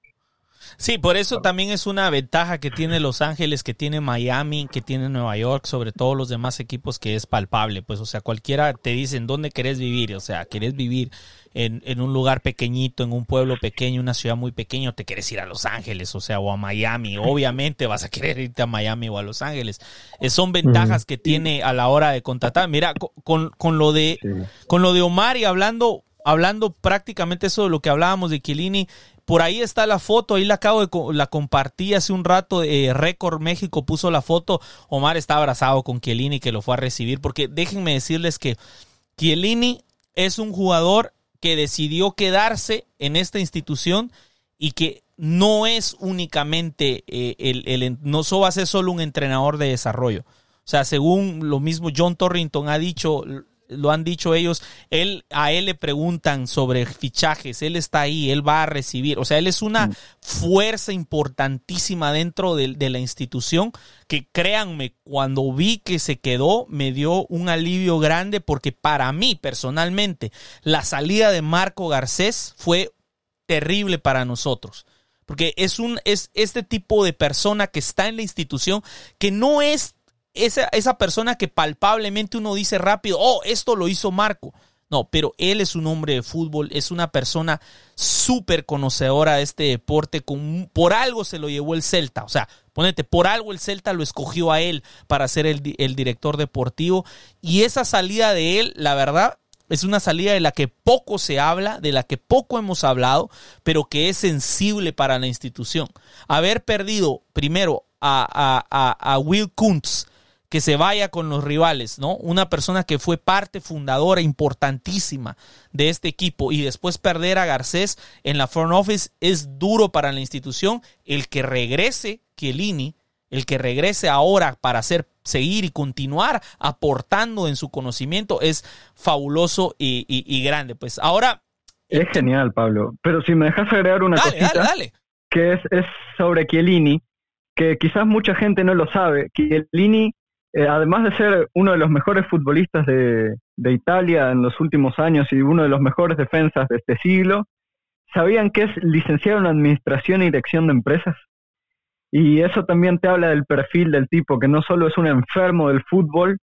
Sí, por eso también es una ventaja que tiene Los Ángeles, que tiene Miami, que tiene Nueva York, sobre todos los demás equipos que es palpable. Pues, o sea, cualquiera te dice en dónde querés vivir. O sea, querés vivir en, en un lugar pequeñito, en un pueblo pequeño, una ciudad muy pequeña, o te querés ir a Los Ángeles, o sea, o a Miami. Obviamente vas a querer irte a Miami o a Los Ángeles. Eh, son ventajas que tiene a la hora de contratar. Mira, co- con, con lo de con lo de Omar y hablando, hablando prácticamente eso de lo que hablábamos de Chiellini, por ahí está la foto, ahí la acabo de la compartí hace un rato, eh, Récord México puso la foto, Omar está abrazado con Chiellini que lo fue a recibir, porque déjenme decirles que Chiellini es un jugador que decidió quedarse en esta institución y que no es únicamente eh, el, el- no va a ser solo un entrenador de desarrollo. O sea, según lo mismo John Torrington ha dicho, lo han dicho ellos, él, a él le preguntan sobre fichajes, él está ahí, él va a recibir, o sea, él es una mm. fuerza importantísima dentro de, de, la institución que créanme, cuando vi que se quedó, me dio un alivio grande porque para mí personalmente, la salida de Marco Garcés fue terrible para nosotros. Porque es un, es este tipo de persona que está en la institución que no es esa, esa persona que palpablemente uno dice rápido, oh, esto lo hizo Marco. No, pero él es un hombre de fútbol, es una persona súper conocedora de este deporte, por algo se lo llevó el Celta, o sea, ponete, por algo el Celta lo escogió a él para ser el, el director deportivo y esa salida de él, la verdad, es una salida de la que poco se habla, de la que poco hemos hablado, pero que es sensible para la institución. Haber perdido primero a, a, a Will Kuntz, que se vaya con los rivales, ¿no? Una persona que fue parte fundadora importantísima de este equipo y después perder a Garcés en la front office es duro para la institución. El que regrese Chiellini, el que regrese ahora para hacer seguir y continuar aportando en su conocimiento es fabuloso y, grande. Pues ahora es genial, Pablo. Pero si me dejas agregar una cosita, que es, es sobre Chiellini, que quizás mucha gente no lo sabe. Chiellini eh, además de ser uno de los mejores futbolistas de, Italia en los últimos años y uno de los mejores defensas de este siglo, ¿sabían que es licenciado en Administración y Dirección de Empresas? Y eso también te habla del perfil del tipo, que no solo es un enfermo del fútbol,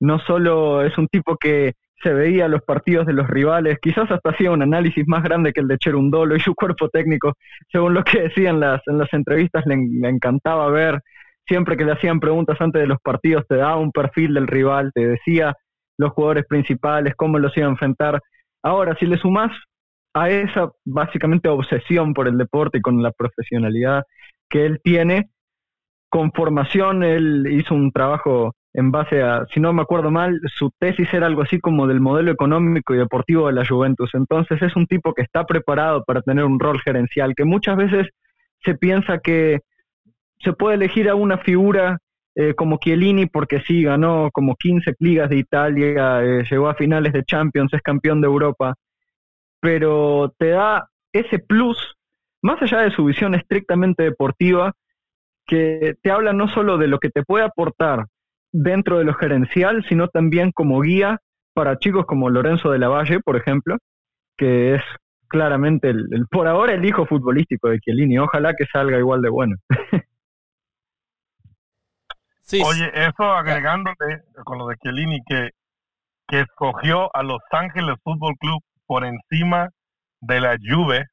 no solo es un tipo que se veía los partidos de los rivales, quizás hasta hacía un análisis más grande que el de Cherundolo y su cuerpo técnico, según lo que decían las, en las entrevistas, le encantaba ver siempre que le hacían preguntas antes de los partidos, te daba un perfil del rival, te decía los jugadores principales, cómo los iba a enfrentar. Ahora, si le sumás a esa básicamente obsesión por el deporte y con la profesionalidad que él tiene, con formación, él hizo un trabajo en base a, si no me acuerdo mal, su tesis era algo así como del modelo económico y deportivo de la Juventus. Entonces es un tipo que está preparado para tener un rol gerencial, que muchas veces se piensa que se puede elegir a una figura eh, como Chiellini porque sí, ganó como 15 ligas de Italia, eh, llegó a finales de Champions, es campeón de Europa, pero te da ese plus, más allá de su visión estrictamente deportiva, que te habla no solo de lo que te puede aportar dentro de lo gerencial, sino también como guía para chicos como Lorenzo de la Valle, por ejemplo, que es claramente el, por ahora el hijo futbolístico de Chiellini. Ojalá que salga igual de bueno. Oye, eso agregándole con lo de Chiellini, que, que escogió a Los Ángeles Fútbol Club por encima de la Juve,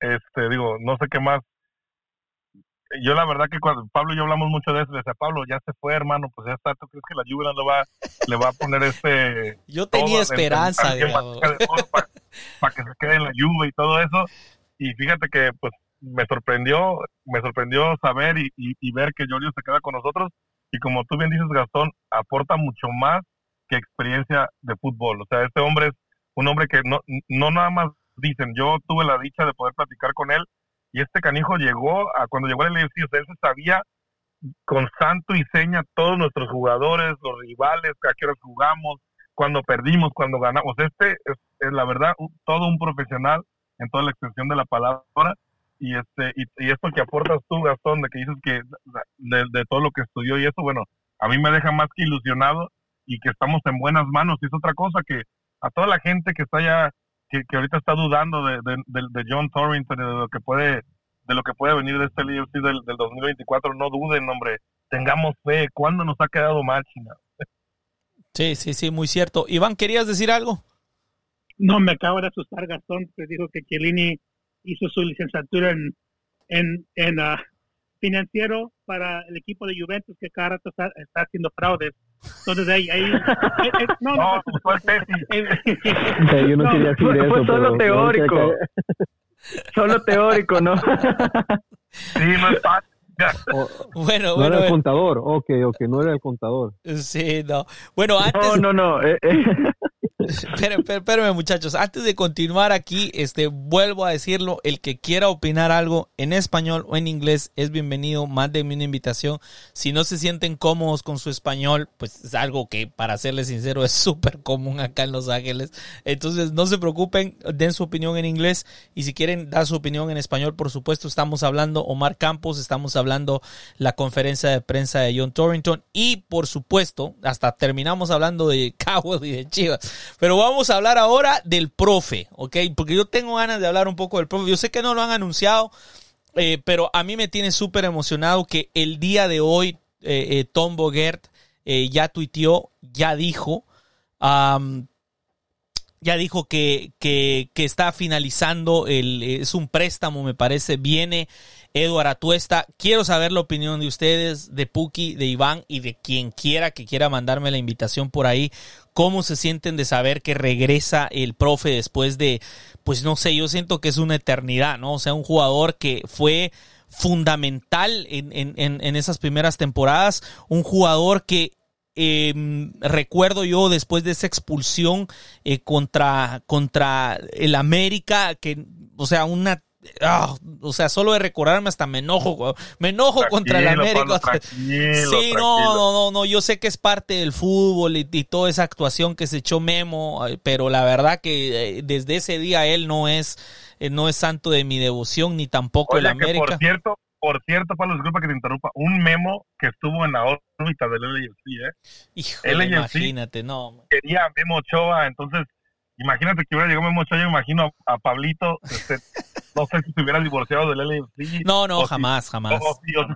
este, digo, no sé qué más. Yo la verdad que cuando Pablo y yo hablamos mucho de eso, le decía, Pablo, ya se fue, hermano, pues ya está, ¿tú crees que la Juve no le va, le va a poner este... Yo tenía esperanza, para, que se quede en la Juve y todo eso, y fíjate que, pues, me sorprendió, me sorprendió saber y, y, ver que Giorgio se queda con nosotros, y como tú bien dices, Gastón, aporta mucho más que experiencia de fútbol. O sea, este hombre es un hombre que no, no nada más dicen, yo tuve la dicha de poder platicar con él y este canijo llegó a cuando llegó al LFC, o sea, él se sabía con santo y seña todos nuestros jugadores, los rivales, a qué hora jugamos, cuando perdimos, cuando ganamos. Este es, es la verdad todo un profesional en toda la extensión de la palabra y este y, esto que aportas tú Gastón de que dices que de, todo lo que estudió y eso bueno a mí me deja más que ilusionado y que estamos en buenas manos. Y es otra cosa que a toda la gente que está ya que, ahorita está dudando de, de, John Torrington de lo que puede de lo que puede venir de este LFC del, del 2024 no duden hombre tengamos fe ¿cuándo nos ha quedado mal China? sí sí sí muy cierto. Iván querías decir algo no me acabo de asustar Gastón que dijo que Chiellini hizo su licenciatura en, en, en uh, financiero para el equipo de Juventus que cada rato está, haciendo fraudes. Entonces ahí, ahí eh, eh, no, no, fue Yo no, quería decir eso. Fue solo teórico. solo teórico, ¿no? sí, es fácil. bueno, no bueno, era el contador, ok, ok, no era el contador. Sí, no. Bueno, antes. No, no, no. Eh, Espérenme, muchachos. Antes de continuar aquí, este, vuelvo a decirlo. El que quiera opinar algo en español o en inglés es bienvenido. Mándenme una invitación. Si no se sienten cómodos con su español, pues es algo que, para serles sincero, es súper común acá en Los Ángeles. Entonces, no se preocupen, den su opinión en inglés. Y si quieren dar su opinión en español, por supuesto, estamos hablando Omar Campos, estamos hablando la conferencia de prensa de John Torrington. Y, por supuesto, hasta terminamos hablando de Cowell y de Chivas. Pero vamos a hablar ahora del profe, ¿ok? Porque yo tengo ganas de hablar un poco del profe. Yo sé que no lo han anunciado, eh, pero a mí me tiene súper emocionado que el día de hoy eh, eh, Tom Bogert ya tuiteó, ya dijo, ya dijo que, que, que, está finalizando, el, es un préstamo, me parece, viene Eduardo Atuesta. Quiero saber la opinión de ustedes, de Puki, de Iván y de quien quiera que quiera mandarme la invitación por ahí. ¿Cómo se sienten de saber que regresa el profe después de, pues no sé, yo siento que es una eternidad, ¿no? O sea, un jugador que fue fundamental en, en, en esas primeras temporadas, un jugador que eh, recuerdo yo después de esa expulsión eh, contra, contra el América, que, o sea, una Ah, o sea, solo de recordarme hasta me enojo, me enojo contra el América. sí, no, no, no, no, yo sé que es parte del fútbol y, toda esa actuación que se echó Memo, pero la verdad que eh, desde ese día él no es, eh, no es santo de mi devoción ni tampoco el América. por cierto, por cierto, Pablo, disculpa que te interrumpa, un Memo que estuvo en la órbita del LAFC, ¿eh? Híjole, imagínate, no. Quería Memo Ochoa, entonces Imagínate que hubiera llegado Memo Ochoa, yo imagino a, Pablito, este, no sé si se hubiera divorciado del LFC. No, no, jamás, jamás.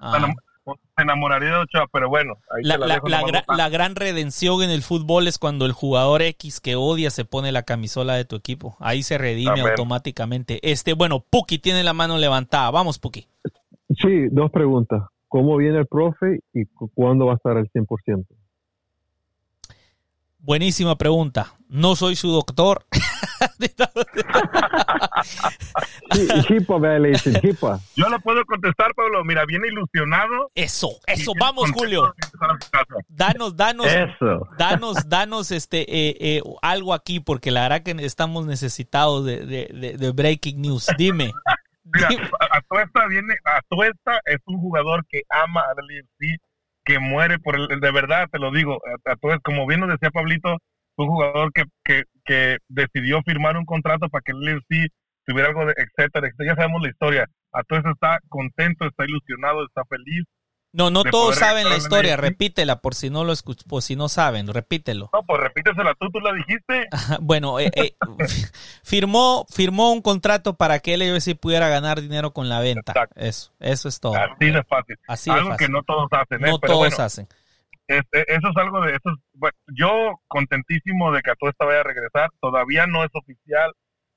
Ah. se enamoraría de Ochoa, pero bueno. la, la, gran redención en el fútbol es cuando el jugador X que odia se pone la camisola de tu equipo. Ahí se redime automáticamente. Este, bueno, Puki tiene la mano levantada. Vamos, Puki. Sí, dos preguntas. ¿Cómo viene el profe y cuándo va a estar al 100%? Buenísima pregunta. No soy su doctor. Yo le puedo contestar, Pablo. Mira, viene ilusionado. Eso, eso. Vamos, Julio. Danos, danos, eso. danos, danos este eh, eh, algo aquí, porque la verdad que estamos necesitados de, de, de, breaking news. Dime. Mira, Atuesta viene, Atuesta es un jugador que ama al LFC que muere por el, de verdad, te lo digo, a, como bien nos decía Pablito, un jugador que, que, que decidió firmar un contrato para que el LFC tuviera algo de etcétera, etcétera, ya sabemos la historia, a todo eso está contento, está ilusionado, está feliz, no, no todos saben la historia, repítela por si no lo por si no saben, repítelo. No, pues repítesela tú, tú la dijiste. bueno, eh, eh, firmó, firmó un contrato para que LFC pudiera ganar dinero con la venta. Eso, eso es todo. Así de fácil. Así algo que no todos hacen. ¿eh? No todos hacen. Este, eso es algo de eso. yo contentísimo de que a esto vaya a regresar. Todavía no es oficial,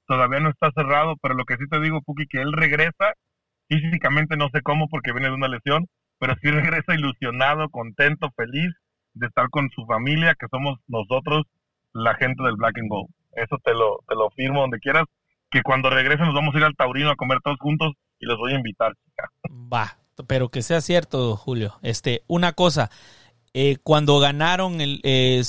todavía no está cerrado, pero lo que sí te digo, Puki, que él regresa físicamente, no sé cómo, porque viene de una lesión pero sí regresa ilusionado, contento, feliz de estar con su familia, que somos nosotros, la gente del Black and Gold. Eso te lo, te lo firmo donde quieras, que cuando regrese nos vamos a ir al Taurino a comer todos juntos y los voy a invitar, Va, pero que sea cierto, Julio. Este, una cosa, eh, cuando ganaron el, eh,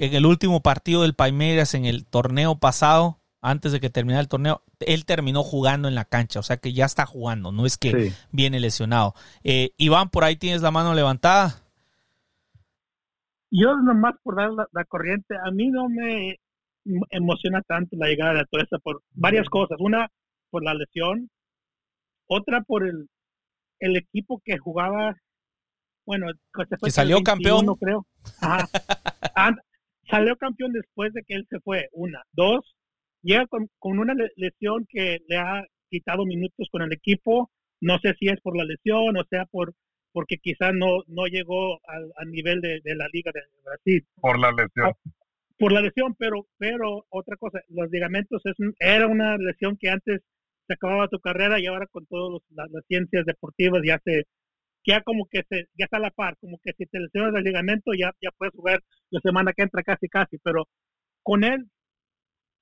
en el último partido del Palmeiras en el torneo pasado, antes de que terminara el torneo, él terminó jugando en la cancha, o sea que ya está jugando, no es que viene lesionado. Eh, Iván, por ahí tienes la mano levantada. Yo nomás por dar la, corriente, a mí no me emociona tanto la llegada de Atuesta por varias cosas. Una, por la lesión. Otra, por el, el equipo que jugaba, bueno, que, salió campeón. creo. salió campeón después de que él se fue. Una. Dos, llega con, una lesión que le ha quitado minutos con el equipo. No sé si es por la lesión o sea por porque quizás no no llegó al, nivel de, la Liga de Brasil. Por la lesión. Ah, por la lesión, pero pero otra cosa, los ligamentos es era una lesión que antes se acababa tu carrera y ahora con todas las, ciencias deportivas ya se ya como que se ya está a la par, como que si te lesionas el ligamento ya ya puedes jugar la semana que entra casi casi, pero con él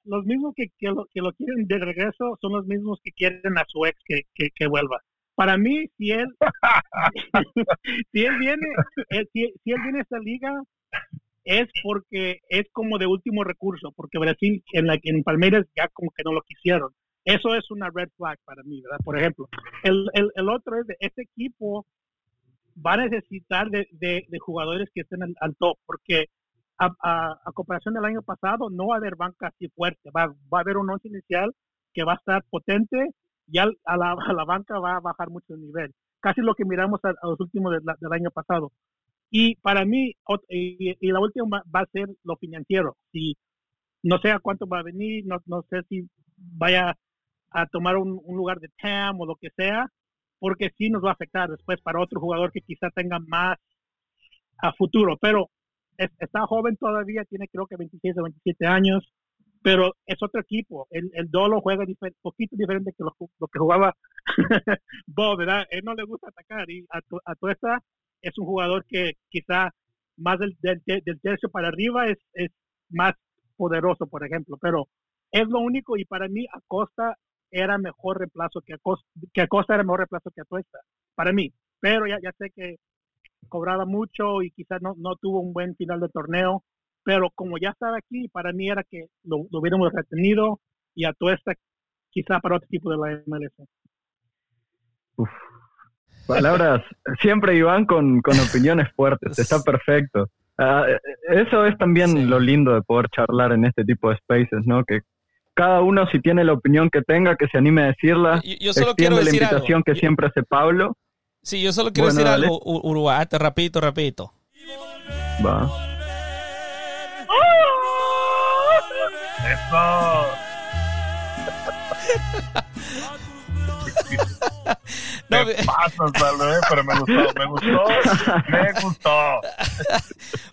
los mismos que, que, lo, que lo quieren de regreso son los mismos que quieren a su ex que, que, vuelva. Para mí, si él, si él viene, eh, si, él viene a esta liga, es porque es como de último recurso, porque Brasil en, la, en Palmeiras ya como que no lo quisieron. Eso es una red flag para mí, ¿verdad? Por ejemplo, el, el, el otro es de este equipo va a necesitar de, de, jugadores que estén al, top, porque a, comparación del año pasado no va a haber banca así fuerte, va, va a haber un once inicial que va a estar potente y a la, a la banca va a bajar mucho el nivel. Casi lo que miramos a, los últimos del año pasado. Y para mí, y, la última va a ser lo financiero. Si no sé a cuánto va a venir, no, no sé si vaya a tomar un, lugar de TAM o lo que sea, porque sí nos va a afectar después para otro jugador que quizá tenga más a futuro. Pero está joven todavía, tiene creo que 26 o 27 años, pero es otro equipo. El, el Dolo juega un poquito diferente que lo, que jugaba Bob, ¿verdad? Él no le gusta atacar y a, a esta es un jugador que quizá más del, del, tercio para arriba es, es más poderoso, por ejemplo, pero es lo único y para mí Acosta era mejor reemplazo que Acosta, que Acosta era mejor reemplazo que Atuesta, para mí, pero ya, ya sé que cobraba mucho y quizás no, no tuvo un buen final de torneo, pero como ya estaba aquí, para mí era que lo, hubiéramos retenido y Atuesta quizá para otro tipo de la MLS. Uf, Palabras, siempre Iván con, con opiniones fuertes, está perfecto. Ah, eso es también lo lindo de poder charlar en este tipo de spaces, ¿no? Que cada uno si tiene la opinión que tenga, que se anime a decirla. Yo, solo quiero decir la invitación que siempre hace Pablo. Sí, yo solo quiero decir algo, Uruguay, te rapidito, rapidito. Va. Eso. No, ¿Qué pasa, Salve? Pero me gustó, me gustó, me gustó.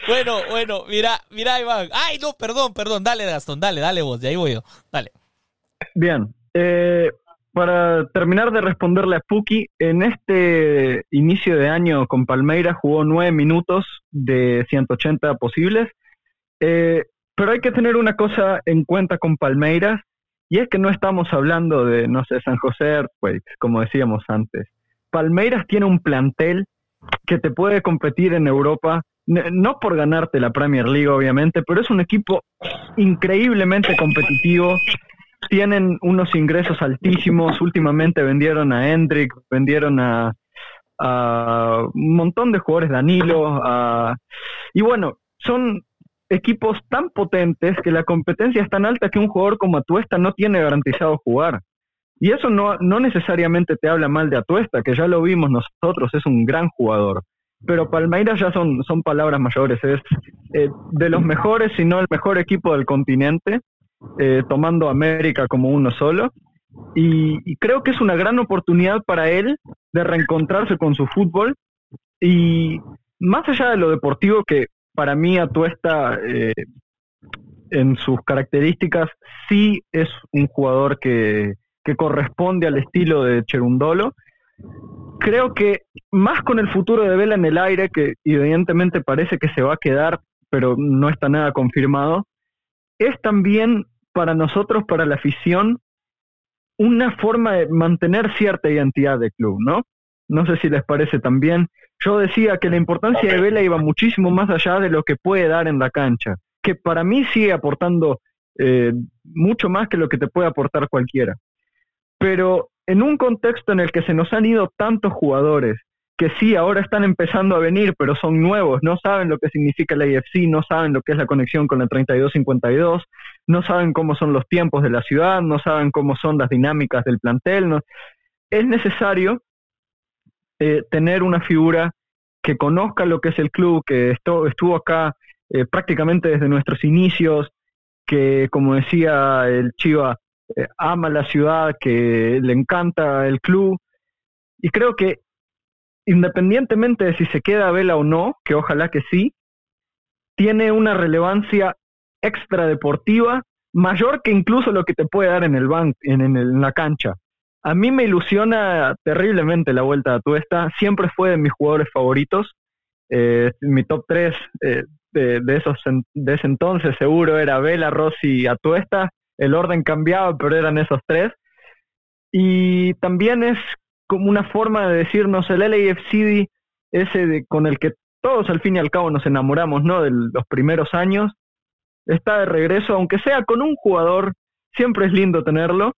bueno, bueno, mira, mira, Iván. Ay, no, perdón, perdón. Dale, Gastón, dale, dale vos, de ahí voy yo. Dale. Bien. Eh, para terminar de responderle a Puki, en este inicio de año con Palmeiras jugó nueve minutos de 180 posibles. Eh, pero hay que tener una cosa en cuenta con Palmeiras, y es que no estamos hablando de, no sé, San José Earthquakes, como decíamos antes. Palmeiras tiene un plantel que te puede competir en Europa, no por ganarte la Premier League, obviamente, pero es un equipo increíblemente competitivo. Tienen unos ingresos altísimos. Últimamente vendieron a Hendrick, vendieron a, un montón de jugadores, Danilo. y bueno, son equipos tan potentes que la competencia es tan alta que un jugador como Atuesta no tiene garantizado jugar. Y eso no, no necesariamente te habla mal de Atuesta, que ya lo vimos nosotros, es un gran jugador. Pero Palmeiras ya son, son palabras mayores, es eh, de los mejores, si no el mejor equipo del continente, eh, tomando América como uno solo. Y, y creo que es una gran oportunidad para él de reencontrarse con su fútbol. Y más allá de lo deportivo, que para mí Atuesta eh, en sus características sí es un jugador que, que corresponde al estilo de Cherundolo. Creo que más con el futuro de Vela en el aire, que evidentemente parece que se va a quedar, pero no está nada confirmado, es también para nosotros, para la afición, una forma de mantener cierta identidad del club, ¿no? No sé si les parece también. Yo decía que la importancia de Vela iba muchísimo más allá de lo que puede dar en la cancha, que para mí sigue aportando eh, mucho más que lo que te puede aportar cualquiera. Pero en un contexto en el que se nos han ido tantos jugadores, que sí, ahora están empezando a venir, pero son nuevos, no saben lo que significa la IFC, no saben lo que es la conexión con el 3252, no saben cómo son los tiempos de la ciudad, no saben cómo son las dinámicas del plantel. No. Es necesario eh, tener una figura que conozca lo que es el club, que estuvo, estuvo acá eh, prácticamente desde nuestros inicios, que como decía el Chiva, eh, ama la ciudad, que le encanta el club. Y creo que independientemente de si se queda Vela o no, que ojalá que sí, tiene una relevancia extra deportiva mayor que incluso lo que te puede dar en el bank, en, en la cancha. A mí me ilusiona terriblemente la vuelta a Tuesta. Siempre fue de mis jugadores favoritos. Eh, mi top 3 eh, de, esos, de ese entonces seguro era Vela, Rossi y Atuesta. El orden cambiaba, pero eran esos tres. Y también es como una forma de decirnos el LAFC ese de, con el que todos al fin y al cabo nos enamoramos, ¿no? De los primeros años. Está de regreso, aunque sea con un jugador, siempre es lindo tenerlo.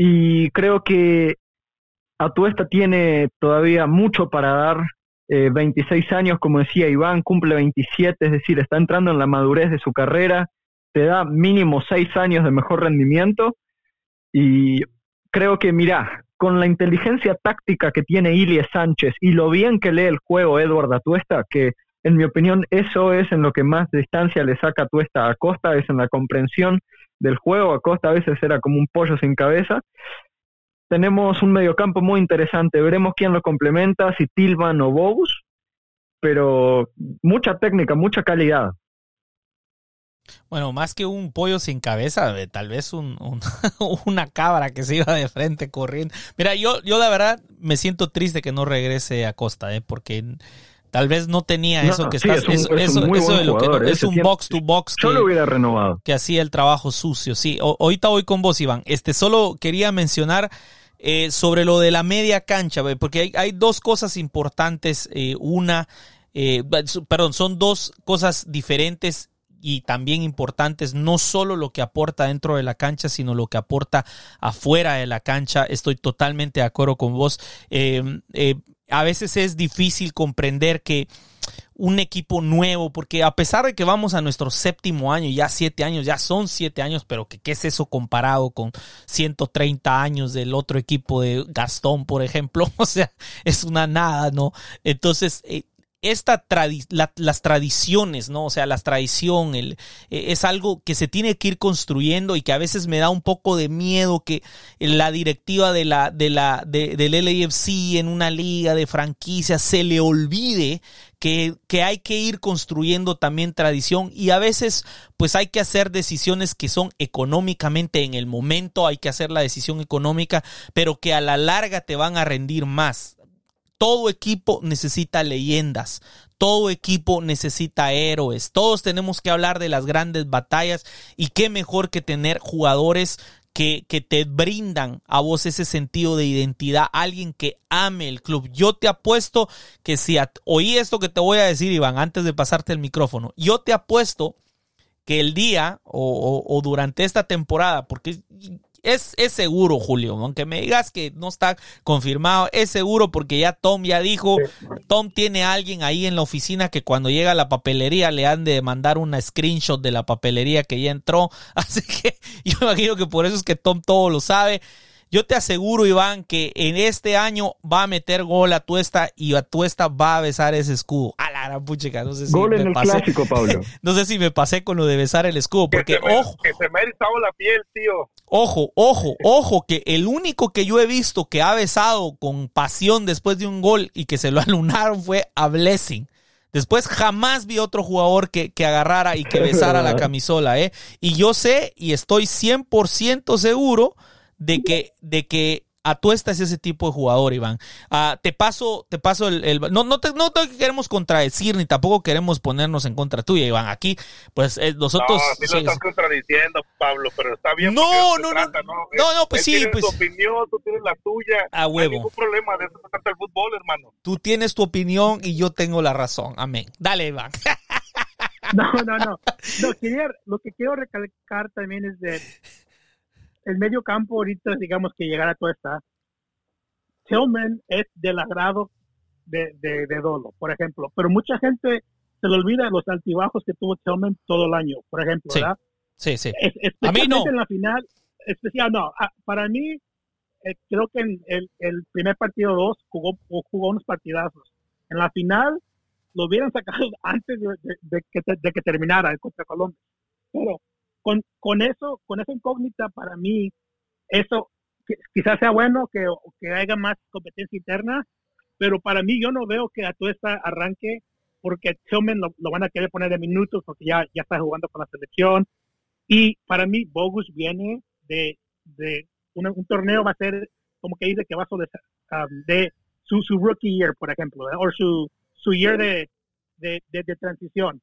Y creo que Atuesta tiene todavía mucho para dar. 26 eh, años, como decía Iván, cumple 27, es decir, está entrando en la madurez de su carrera, te da mínimo 6 años de mejor rendimiento. Y creo que, mirá, con la inteligencia táctica que tiene Ilie Sánchez y lo bien que lee el juego Edward Atuesta, que en mi opinión eso es en lo que más distancia le saca Atuesta a Costa, es en la comprensión del juego. A Costa a veces era como un pollo sin cabeza. Tenemos un mediocampo muy interesante. Veremos quién lo complementa, si Tilman o Bogus, pero mucha técnica, mucha calidad. Bueno, más que un pollo sin cabeza, tal vez un, una cabra que se iba de frente corriendo. Mira, yo, yo la verdad me siento triste que no regrese a Costa, ¿eh? porque tal vez no tenía eso que estás. Es un, eso, de lo que es un box to box. Yo lo hubiera renovado. Que hacía el trabajo sucio. Sí, ahorita voy con vos, Iván. Este, solo quería mencionar. Eh, sobre lo de la media cancha, porque hay, hay dos cosas importantes. Eh, una, eh, perdón, son dos cosas diferentes y también importantes, no solo lo que aporta dentro de la cancha, sino lo que aporta afuera de la cancha. Estoy totalmente de acuerdo con vos. Eh, eh, a veces es difícil comprender que un equipo nuevo, porque a pesar de que vamos a nuestro séptimo año, ya siete años, ya son siete años, pero que qué es eso comparado con 130 años del otro equipo de Gastón, por ejemplo, o sea, es una nada, ¿no? Entonces, eh, esta las tradiciones, ¿no? O sea, la tradición el, e, es algo que se tiene que ir construyendo y que a veces me da un poco de miedo que la directiva de la, de la, de, del LAFC en una liga de franquicias se le olvide que, que hay que ir construyendo también tradición y a veces pues hay que hacer decisiones que son económicamente en el momento, hay que hacer la decisión económica, pero que a la larga te van a rendir más todo equipo necesita leyendas, todo equipo necesita héroes, todos tenemos que hablar de las grandes batallas y qué mejor que tener jugadores que, que, te brindan a vos ese sentido de identidad, alguien que ame el club. Yo te apuesto que si oí esto que te voy a decir, Iván, antes de pasarte el micrófono, yo te apuesto que el día o, o durante esta temporada, porque es, es seguro, Julio, aunque me digas que no está confirmado, es seguro porque ya Tom ya dijo, Tom tiene a alguien ahí en la oficina que cuando llega a la papelería le han de mandar una screenshot de la papelería que ya entró, así que yo imagino que por eso es que Tom todo lo sabe. Yo te aseguro, Iván, que en este año va a meter gol a Tuesta y a Tuesta va a besar ese escudo. A la gran puchica, no sé si gol me en el clásico, Pablo. no sé si me pasé con lo de besar el escudo, porque ojo. Que se me ha la piel, tío. Ojo, ojo, ojo, que el único que yo he visto que ha besado con pasión después de un gol y que se lo alunaron fue a Blessing. Después jamás vi otro jugador que, que agarrara y que besara la camisola, ¿eh? Y yo sé y estoy 100% seguro de que, de que Atuesta es ese tipo de jugador, Iván. Ah, te paso, te paso el, no, no te, no te queremos contradecir ni tampoco queremos ponernos en contra tuya, Iván. Aquí, pues eh, nosotros. No, sí lo estás contradiciendo, Pablo, pero está bien. No, no, no, no, no, pues sí, tienes pues. tu opinión, tú tienes la tuya. A huevo. No hay ningún problema, de eso se trata el fútbol, hermano. Tú tienes tu opinión y yo tengo la razón. Amén. Dale, Iván. No, no, no. no quería, lo que quiero recalcar también es de el medio campo ahorita, digamos que llegar a toda esta, Tillman es del agrado de, de, Dolo, por ejemplo, pero mucha gente se le olvida los altibajos que tuvo Tillman todo el año, por ejemplo, ¿verdad? Sí, sí. a mí no. en la final, especial, no, para mí, eh, creo que en el, el primer partido 2 jugó, jugó unos partidazos. En la final lo hubieran sacado antes de, que, de que terminara el contra Colombia. Pero con, con eso, con esa incógnita para mí, eso quizás sea bueno que, que haya más competencia interna, pero para mí yo no veo que a todo esta arranque porque Tillman lo, van a querer poner de minutos porque ya, ya está jugando con la selección. Y para mí, Bogus viene de, de un torneo, va a ser como que dice que va a ser um, de su, su, rookie year, por ejemplo, o su, su year de, de, de, transición.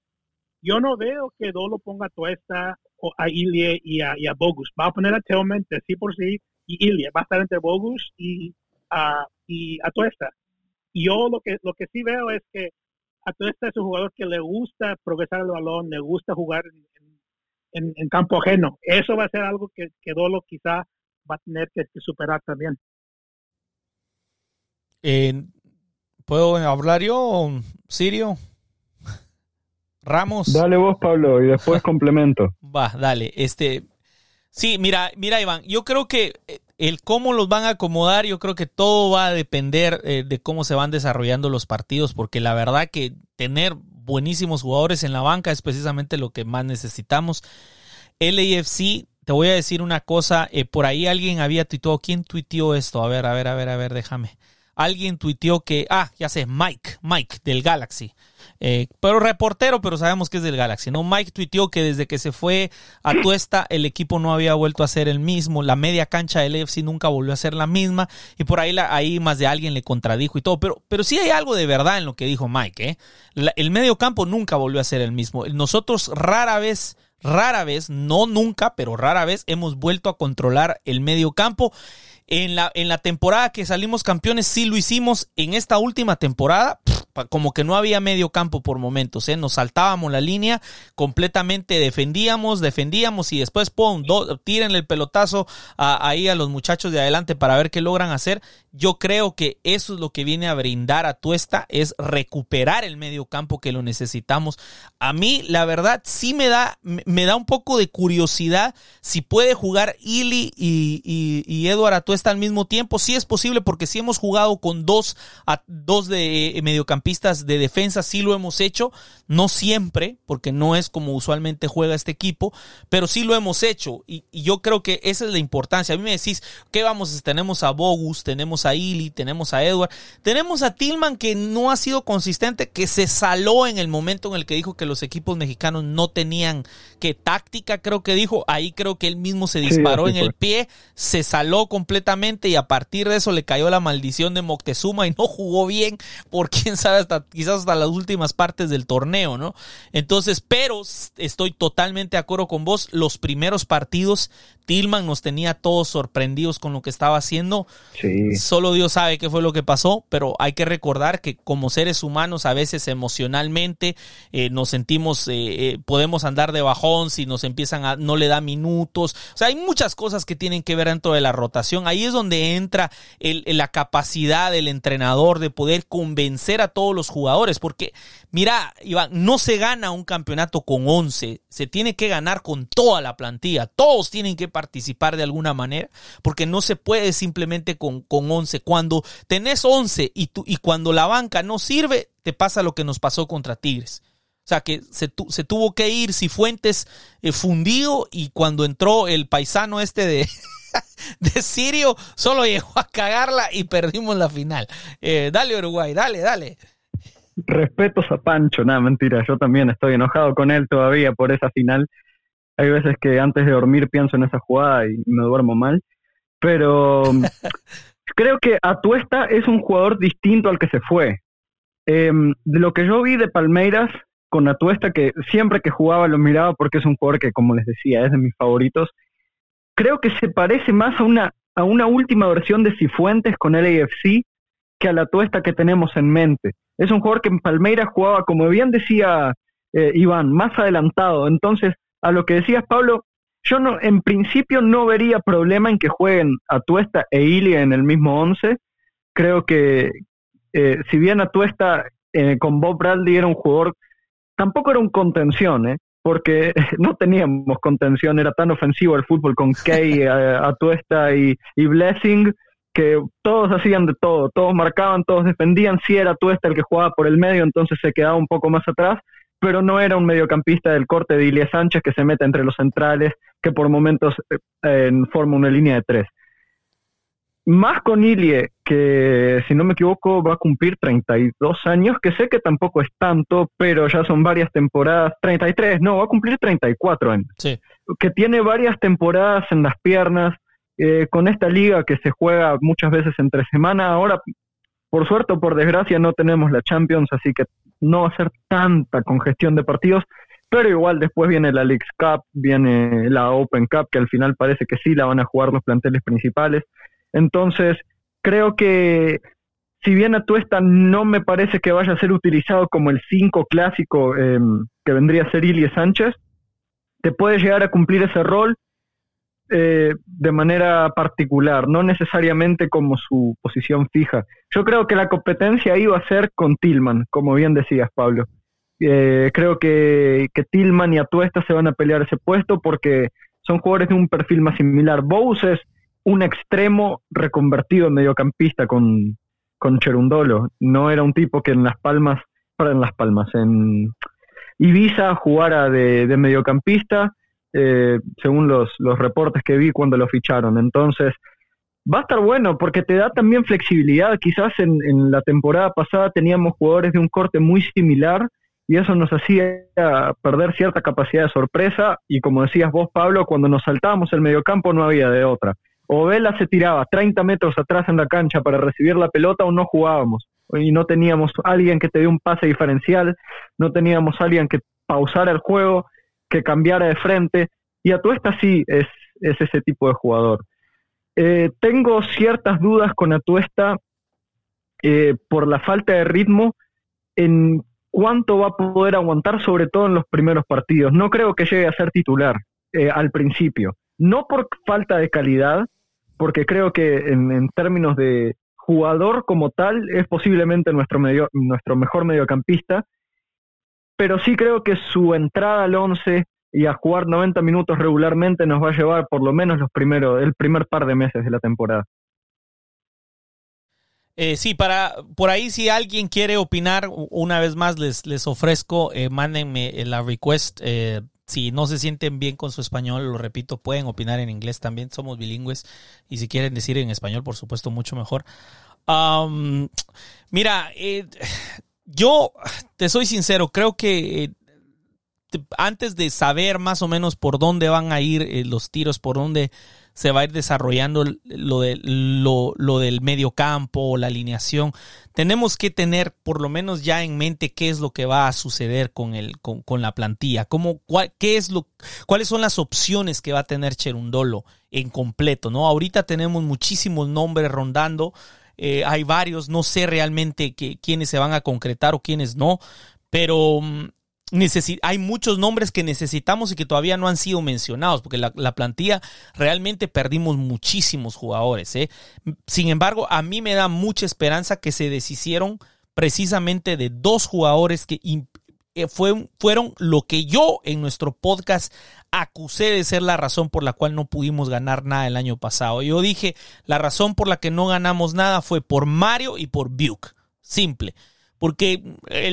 Yo no veo que Dolo ponga toda esta a Ilie y a, Bogus. Va a poner a Tillman de sí por sí y Ilie. Va a estar entre Bogus y, a y a Tuesta. Y yo lo que, lo que sí veo es que Atuesta es un jugador que le gusta progresar el balón, le gusta jugar en, en, campo ajeno. Eso va a ser algo que, que Dolo quizá va a tener que, superar también. ¿Puedo hablar yo, Sirio? Ramos. Dale vos, Pablo, y después complemento. Va, dale. Este, sí, mira, mira, Iván, yo creo que eh, el cómo los van a acomodar, yo creo que todo va a depender eh, de cómo se van desarrollando los partidos, porque la verdad que tener buenísimos jugadores en la banca es precisamente lo que más necesitamos. LAFC, te voy a decir una cosa, eh, por ahí alguien había tuiteado, ¿quién tuiteó esto? A ver, a ver, a ver, a ver, déjame. Alguien tuiteó que, ah, ya sé, Mike, Mike del Galaxy. Eh, pero reportero, pero sabemos que es del Galaxy, ¿no? Mike tuiteó que desde que se fue a Tuesta, el equipo no había vuelto a ser el mismo, la media cancha del EFC nunca volvió a ser la misma, y por ahí, la, ahí más de alguien le contradijo y todo, pero, pero sí hay algo de verdad en lo que dijo Mike, ¿eh? el medio campo nunca volvió a ser el mismo. Nosotros rara vez rara vez, no nunca, pero rara vez hemos vuelto a controlar el medio campo. En la, en la temporada que salimos campeones sí lo hicimos. En esta última temporada, como que no había medio campo por momentos, ¿eh? nos saltábamos la línea, completamente defendíamos, defendíamos y después, pum, tiren el pelotazo ahí a los muchachos de adelante para ver qué logran hacer. Yo creo que eso es lo que viene a brindar a Tuesta, es recuperar el medio campo que lo necesitamos. A mí, la verdad, sí me da, me da un poco de curiosidad si puede jugar Ili y, y, y Atuesta al mismo tiempo. Sí es posible porque sí hemos jugado con dos, a, dos de mediocampistas de defensa, sí lo hemos hecho. No siempre, porque no es como usualmente juega este equipo, pero sí lo hemos hecho. Y, y yo creo que esa es la importancia. A mí me decís, ¿qué vamos? Tenemos a Bogus, tenemos a Ili, tenemos a Edward, tenemos a Tillman que no ha sido consistente, que se saló en el momento en el que dijo que los equipos mexicanos no tenían que táctica, creo que dijo, ahí creo que él mismo se disparó en el pie, se saló completamente y a partir de eso le cayó la maldición de Moctezuma y no jugó bien por quién sabe hasta quizás hasta las últimas partes del torneo, ¿no? Entonces, pero estoy totalmente de acuerdo con vos, los primeros partidos Tillman nos tenía todos sorprendidos con lo que estaba haciendo. Solo Dios sabe qué fue lo que pasó, pero hay que recordar que como seres humanos a veces emocionalmente eh, nos sentimos, eh, eh, podemos andar de bajón si nos empiezan a, no le da minutos. O sea, hay muchas cosas que tienen que ver dentro de la rotación. Ahí es donde entra la capacidad del entrenador de poder convencer a todos los jugadores, porque mira, Iván, no se gana un campeonato con 11, se tiene que ganar con toda la plantilla. Todos tienen que participar de alguna manera, porque no se puede simplemente con, con 11. Cuando tenés 11 y, y cuando la banca no sirve, te pasa lo que nos pasó contra Tigres. O sea, que se, se tuvo que ir Cifuentes eh, fundido y cuando entró el paisano este de, de Sirio, solo llegó a cagarla y perdimos la final. Eh, dale Uruguay, dale, dale. Respetos a Pancho, nada, mentira, yo también estoy enojado con él todavía por esa final hay veces que antes de dormir pienso en esa jugada y me duermo mal. Pero creo que Atuesta es un jugador distinto al que se fue. Em, de lo que yo vi de Palmeiras con Atuesta, que siempre que jugaba lo miraba porque es un jugador que, como les decía, es de mis favoritos, creo que se parece más a una, a una última versión de Cifuentes con el AFC que a la Atuesta que tenemos en mente. Es un jugador que en Palmeiras jugaba, como bien decía eh, Iván, más adelantado. Entonces, a lo que decías, Pablo, yo no, en principio no vería problema en que jueguen Atuesta e Ilia en el mismo once. Creo que eh, si bien Atuesta eh, con Bob Bradley era un jugador, tampoco era un contención, ¿eh? porque no teníamos contención, era tan ofensivo el fútbol con Kay, eh, Atuesta y, y, Blessing, que todos hacían de todo, todos marcaban, todos defendían, si era Atuesta el que jugaba por el medio, entonces se quedaba un poco más atrás, pero no era un mediocampista del corte de Ilia Sánchez que se mete entre los centrales, que por momentos eh, forma una línea de tres. Más con Ilie, que si no me equivoco va a cumplir 32 años, que sé que tampoco es tanto, pero ya son varias temporadas, 33, no, va a cumplir 34 años. Sí. Que tiene varias temporadas en las piernas, eh, con esta liga que se juega muchas veces entre semana, ahora por suerte o por desgracia no tenemos la Champions, así que no va a ser tanta congestión de partidos, pero igual después viene la League Cup, viene la Open Cup, que al final parece que sí la van a jugar los planteles principales. Entonces, creo que si bien Atuesta no me parece que vaya a ser utilizado como el 5 clásico em, que vendría a ser Ilie Sánchez, te puede llegar a cumplir ese rol eh, de manera particular, no necesariamente como su posición fija. Yo creo que la competencia iba a ser con Tillman, como bien decías, Pablo. Eh, creo que, que Tillman y Atuesta se van a pelear ese puesto porque son jugadores de un perfil más similar. Bowes es un extremo reconvertido en mediocampista con, con Cherundolo. No era un tipo que en Las Palmas, para en Las Palmas, en Ibiza jugara de, mediocampista, eh, según los, los reportes que vi cuando lo ficharon. Entonces, va a estar bueno porque te da también flexibilidad. Quizás en, en la temporada pasada teníamos jugadores de un corte muy similar y eso nos hacía perder cierta capacidad de sorpresa y como decías vos, Pablo, cuando nos saltábamos el mediocampo no había de otra. O Vela se tiraba 30 metros atrás en la cancha para recibir la pelota o no jugábamos. Y no teníamos alguien que te dé un pase diferencial, no teníamos alguien que pausara el juego, que cambiara de frente. Y Atuesta sí es, es ese tipo de jugador. Eh, tengo ciertas dudas con Atuesta eh, por la falta de ritmo en cuánto va a poder aguantar, sobre todo en los primeros partidos. No creo que llegue a ser titular eh, al principio. No por falta de calidad, porque creo que en, términos de jugador como tal es posiblemente nuestro, medio, nuestro mejor mediocampista, pero sí creo que su entrada al 11 y a jugar 90 minutos regularmente nos va a llevar por lo menos los primeros, el primer par de meses de la temporada. Eh, sí, para por ahí si alguien quiere opinar, una vez más les, les ofrezco, eh, mándenme la request. Eh, si no se sienten bien con su español, lo repito, pueden opinar en inglés también, somos bilingües. Y si quieren decir en español, por supuesto, mucho mejor. mira, eh, yo te soy sincero, creo que antes de saber más o menos por dónde van a ir los tiros, por dónde se va a ir desarrollando lo, de, lo, lo del medio campo, la alineación. Tenemos que tener por lo menos ya en mente qué es lo que va a suceder con, el, con, con la plantilla, cómo, cuál, qué es lo, cuáles son las opciones que va a tener Cherundolo en completo. ¿no? Ahorita tenemos muchísimos nombres rondando. Eh, hay varios, no sé realmente quiénes se van a concretar o quiénes no, pero hay muchos nombres que necesitamos y que todavía no han sido mencionados, porque la, plantilla realmente perdimos muchísimos jugadores. ¿eh? Sin embargo, a mí me da mucha esperanza que se deshicieron precisamente de dos jugadores que eh, fueron lo que yo en nuestro podcast acusé de ser la razón por la cual no pudimos ganar nada el año pasado. Yo dije, la razón por la que no ganamos nada fue por Mario y por Buke. Simple porque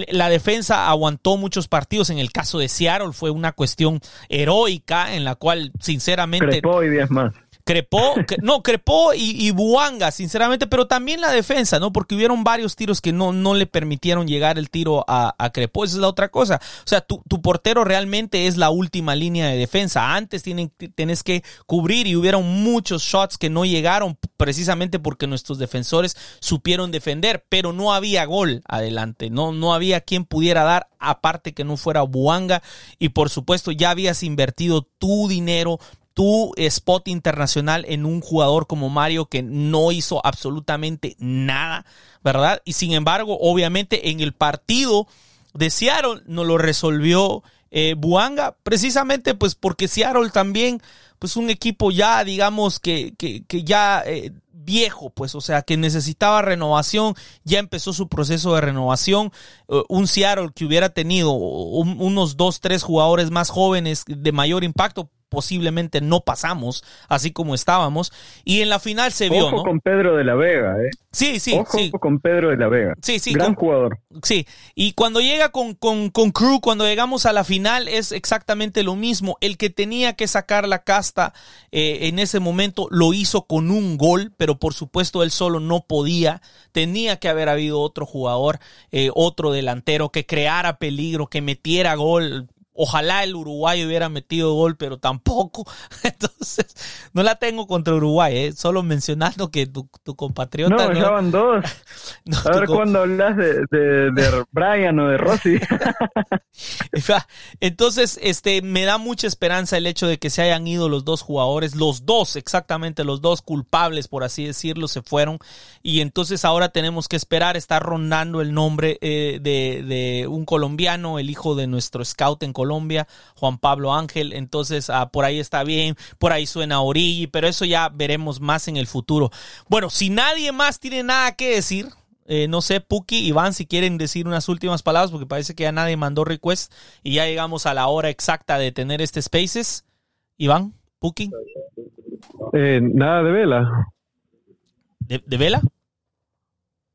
la defensa aguantó muchos partidos. En el caso de Seattle fue una cuestión heroica en la cual, sinceramente. Y diez más. Crepó, no, Crepó y, Buanga, sinceramente, pero también la defensa, ¿no? Porque hubieron varios tiros que no, no le permitieron llegar el tiro a, a Crepó. Esa es la otra cosa. O sea, tu, tu, portero realmente es la última línea de defensa. Antes tienen, tienes que cubrir y hubieron muchos shots que no llegaron precisamente porque nuestros defensores supieron defender, pero no había gol adelante. No, no había quien pudiera dar aparte que no fuera Buanga y por supuesto ya habías invertido tu dinero tu spot internacional en un jugador como Mario que no hizo absolutamente nada, ¿verdad? Y sin embargo, obviamente en el partido de Seattle no lo resolvió eh, Buanga, precisamente pues porque Seattle también, pues un equipo ya, digamos, que, que, que ya eh, viejo, pues, o sea, que necesitaba renovación, ya empezó su proceso de renovación. Eh, un Seattle que hubiera tenido unos dos, tres jugadores más jóvenes de mayor impacto, posiblemente no pasamos así como estábamos. Y en la final se vio, Ojo con Pedro de la Vega, ¿eh? Sí, sí, Ojo con Pedro de la Vega. Sí, sí. Gran jugador. Sí, y cuando llega con, con, con Crew, cuando llegamos a la final, es exactamente lo mismo. El que tenía que sacar la casta eh, en ese momento lo hizo con un gol, pero por supuesto él solo no podía. Tenía que haber habido otro jugador, eh, otro delantero que creara peligro, que metiera gol Ojalá el Uruguay hubiera metido gol, pero tampoco. Entonces, no la tengo contra Uruguay, ¿eh? solo mencionando que tu, compatriota. No, ya van dos. a ver cuándo hablas de, de, Brian o de Rossi. Entonces, este, me da mucha esperanza el hecho de que se hayan ido los dos jugadores, los dos, exactamente los dos culpables, por así decirlo, se fueron. Y entonces ahora tenemos que esperar, está rondando el nombre eh, de, de un colombiano, el hijo de nuestro scout en Colombia Colombia, Juan Pablo Ángel, entonces ah, por ahí está bien, por ahí suena Origi, pero eso ya veremos más en el futuro. Bueno, si nadie más tiene nada que decir, eh, no sé, Puki, Iván, si quieren decir unas últimas palabras, porque parece que ya nadie mandó request y ya llegamos a la hora exacta de tener este Spaces. Iván, Puki. Eh, nada de vela. ¿De, vela?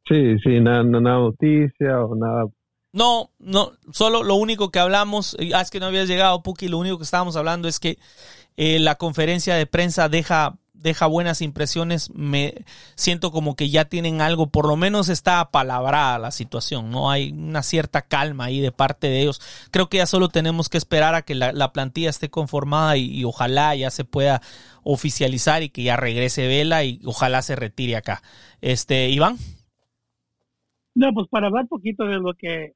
Sí, sí, nada, nada noticia o nada no, no, solo lo único que hablamos, ah, es que no habías llegado, Puki, lo único que estábamos hablando es que eh, la conferencia de prensa deja, deja buenas impresiones, me siento como que ya tienen algo, por lo menos está apalabrada la situación, ¿no? Hay una cierta calma ahí de parte de ellos. Creo que ya solo tenemos que esperar a que la, plantilla esté conformada y, ojalá ya se pueda oficializar y que ya regrese Vela y ojalá se retire acá. Este, Iván. No, pues para hablar un poquito de lo que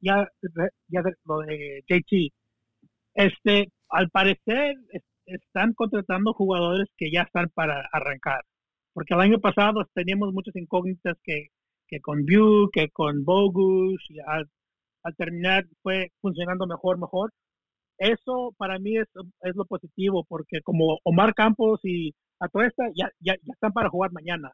ya, ya de, lo de JT, este, al parecer están contratando jugadores que ya están para arrancar, porque el año pasado teníamos muchas incógnitas que, que con View, que con Bogus, y al, terminar fue funcionando mejor, mejor. Eso para mí es, es lo positivo, porque como Omar Campos y Atuesta ya, ya, ya están para jugar mañana,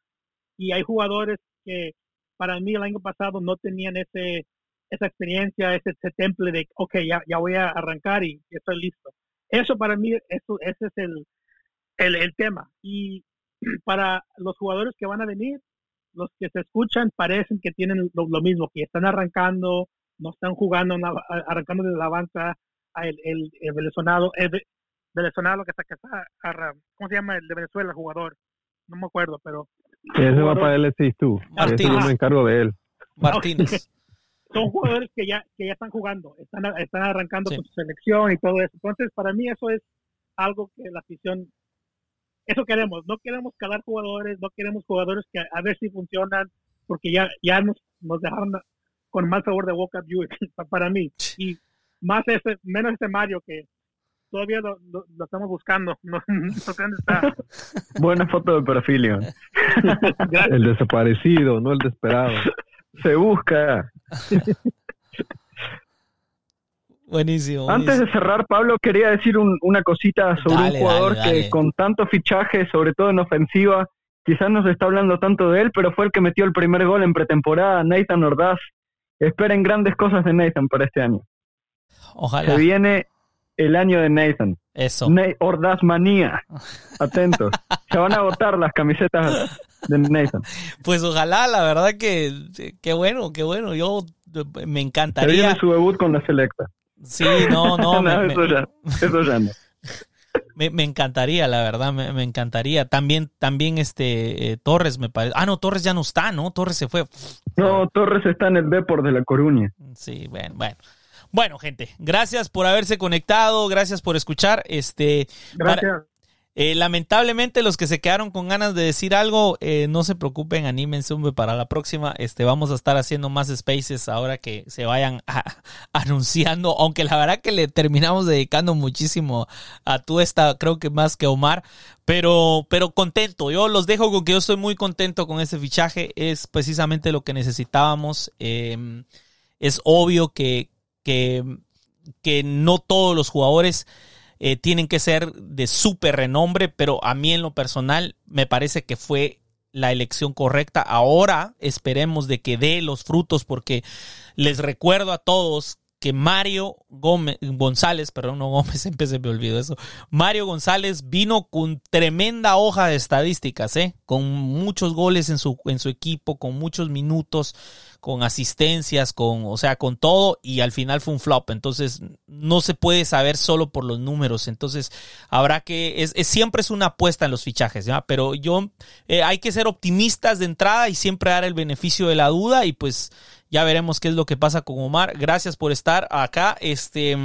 y hay jugadores que para mí el año pasado no tenían ese esa experiencia, ese, temple de, ok, ya, ya voy a arrancar y, estoy listo. Eso para mí, eso, ese es el, el, tema. Y para los jugadores que van a venir, los que se escuchan parecen que tienen lo, mismo, que están arrancando, no están jugando, arrancando desde la banca, el, el, el venezolano, el venezolano que está, que ¿cómo se llama el de Venezuela, el jugador? No me acuerdo, pero ese va para él, sí, tú. Martínez. Yo me encargo de él. Martínez. Son jugadores que ya, que ya están jugando, están, están arrancando con su selección y todo eso. Entonces, para mí eso es algo que la afición, eso queremos. No queremos calar jugadores, no queremos jugadores que a ver si funcionan, porque ya, ya nos, nos dejaron con mal sabor de boca para mí. Y más ese, menos ese Mario que todavía lo, estamos buscando. No, está. Buena foto de perfil, El desaparecido, no el desesperado. Se busca. Buenísimo, Antes de cerrar, Pablo, quería decir una cosita sobre un jugador que con tanto fichaje, sobre todo en ofensiva, quizás no se está hablando tanto de él, pero fue el que metió el primer gol en pretemporada, Nathan Ordaz. Esperen grandes cosas de Nathan para este año. Ojalá. Se viene el año de Nathan. Eso. Ordaz manía. Atentos. Se van a agotar las camisetas de Nathan. Pues ojalá, la verdad que qué bueno, qué bueno. Yo me encantaría. Se viene su debut con la selecta. Sí, no, no. me, eso, ya, eso ya no. Me, me, encantaría, la verdad, me, me encantaría. También, también este eh, Torres me parece. Ah, no, Torres ya no está, ¿no? Torres se fue. No, Torres está en el Depor de La Coruña. Sí, bueno, bueno. Bueno, gente, gracias por haberse conectado, gracias por escuchar. Este, gracias. Eh, lamentablemente los que se quedaron con ganas de decir algo, eh, no se preocupen, anímense hombre, para la próxima. Este, vamos a estar haciendo más spaces ahora que se vayan anunciando, aunque la verdad que le terminamos dedicando muchísimo a tú esta, creo que más que Omar, pero, pero contento. Yo los dejo con que yo estoy muy contento con este fichaje, es precisamente lo que necesitábamos. Em, es obvio que, que, que no todos los jugadores eh, tienen que ser de súper renombre, pero a mí en lo personal me parece que fue la elección correcta. Ahora esperemos de que dé los frutos porque les recuerdo a todos que Mario Gómez, González, perdón, no Gómez, siempre se me olvidó eso. Mario González vino con tremenda hoja de estadísticas, ¿eh? con muchos goles en su, en su equipo, con muchos minutos, con asistencias, con, o sea, con todo, y al final fue un flop. Entonces, no se puede saber solo por los números. Entonces, habrá que, es, siempre es una apuesta en los fichajes, ¿ya? Pero yo, eh, hay que ser optimistas de entrada y siempre dar el beneficio de la duda, y pues ya veremos qué es lo que pasa con Omar. Gracias por estar acá. Este.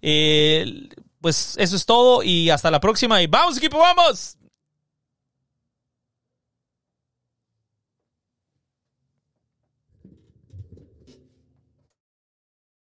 Eh, pues eso es todo y hasta la próxima y vamos equipo, vamos.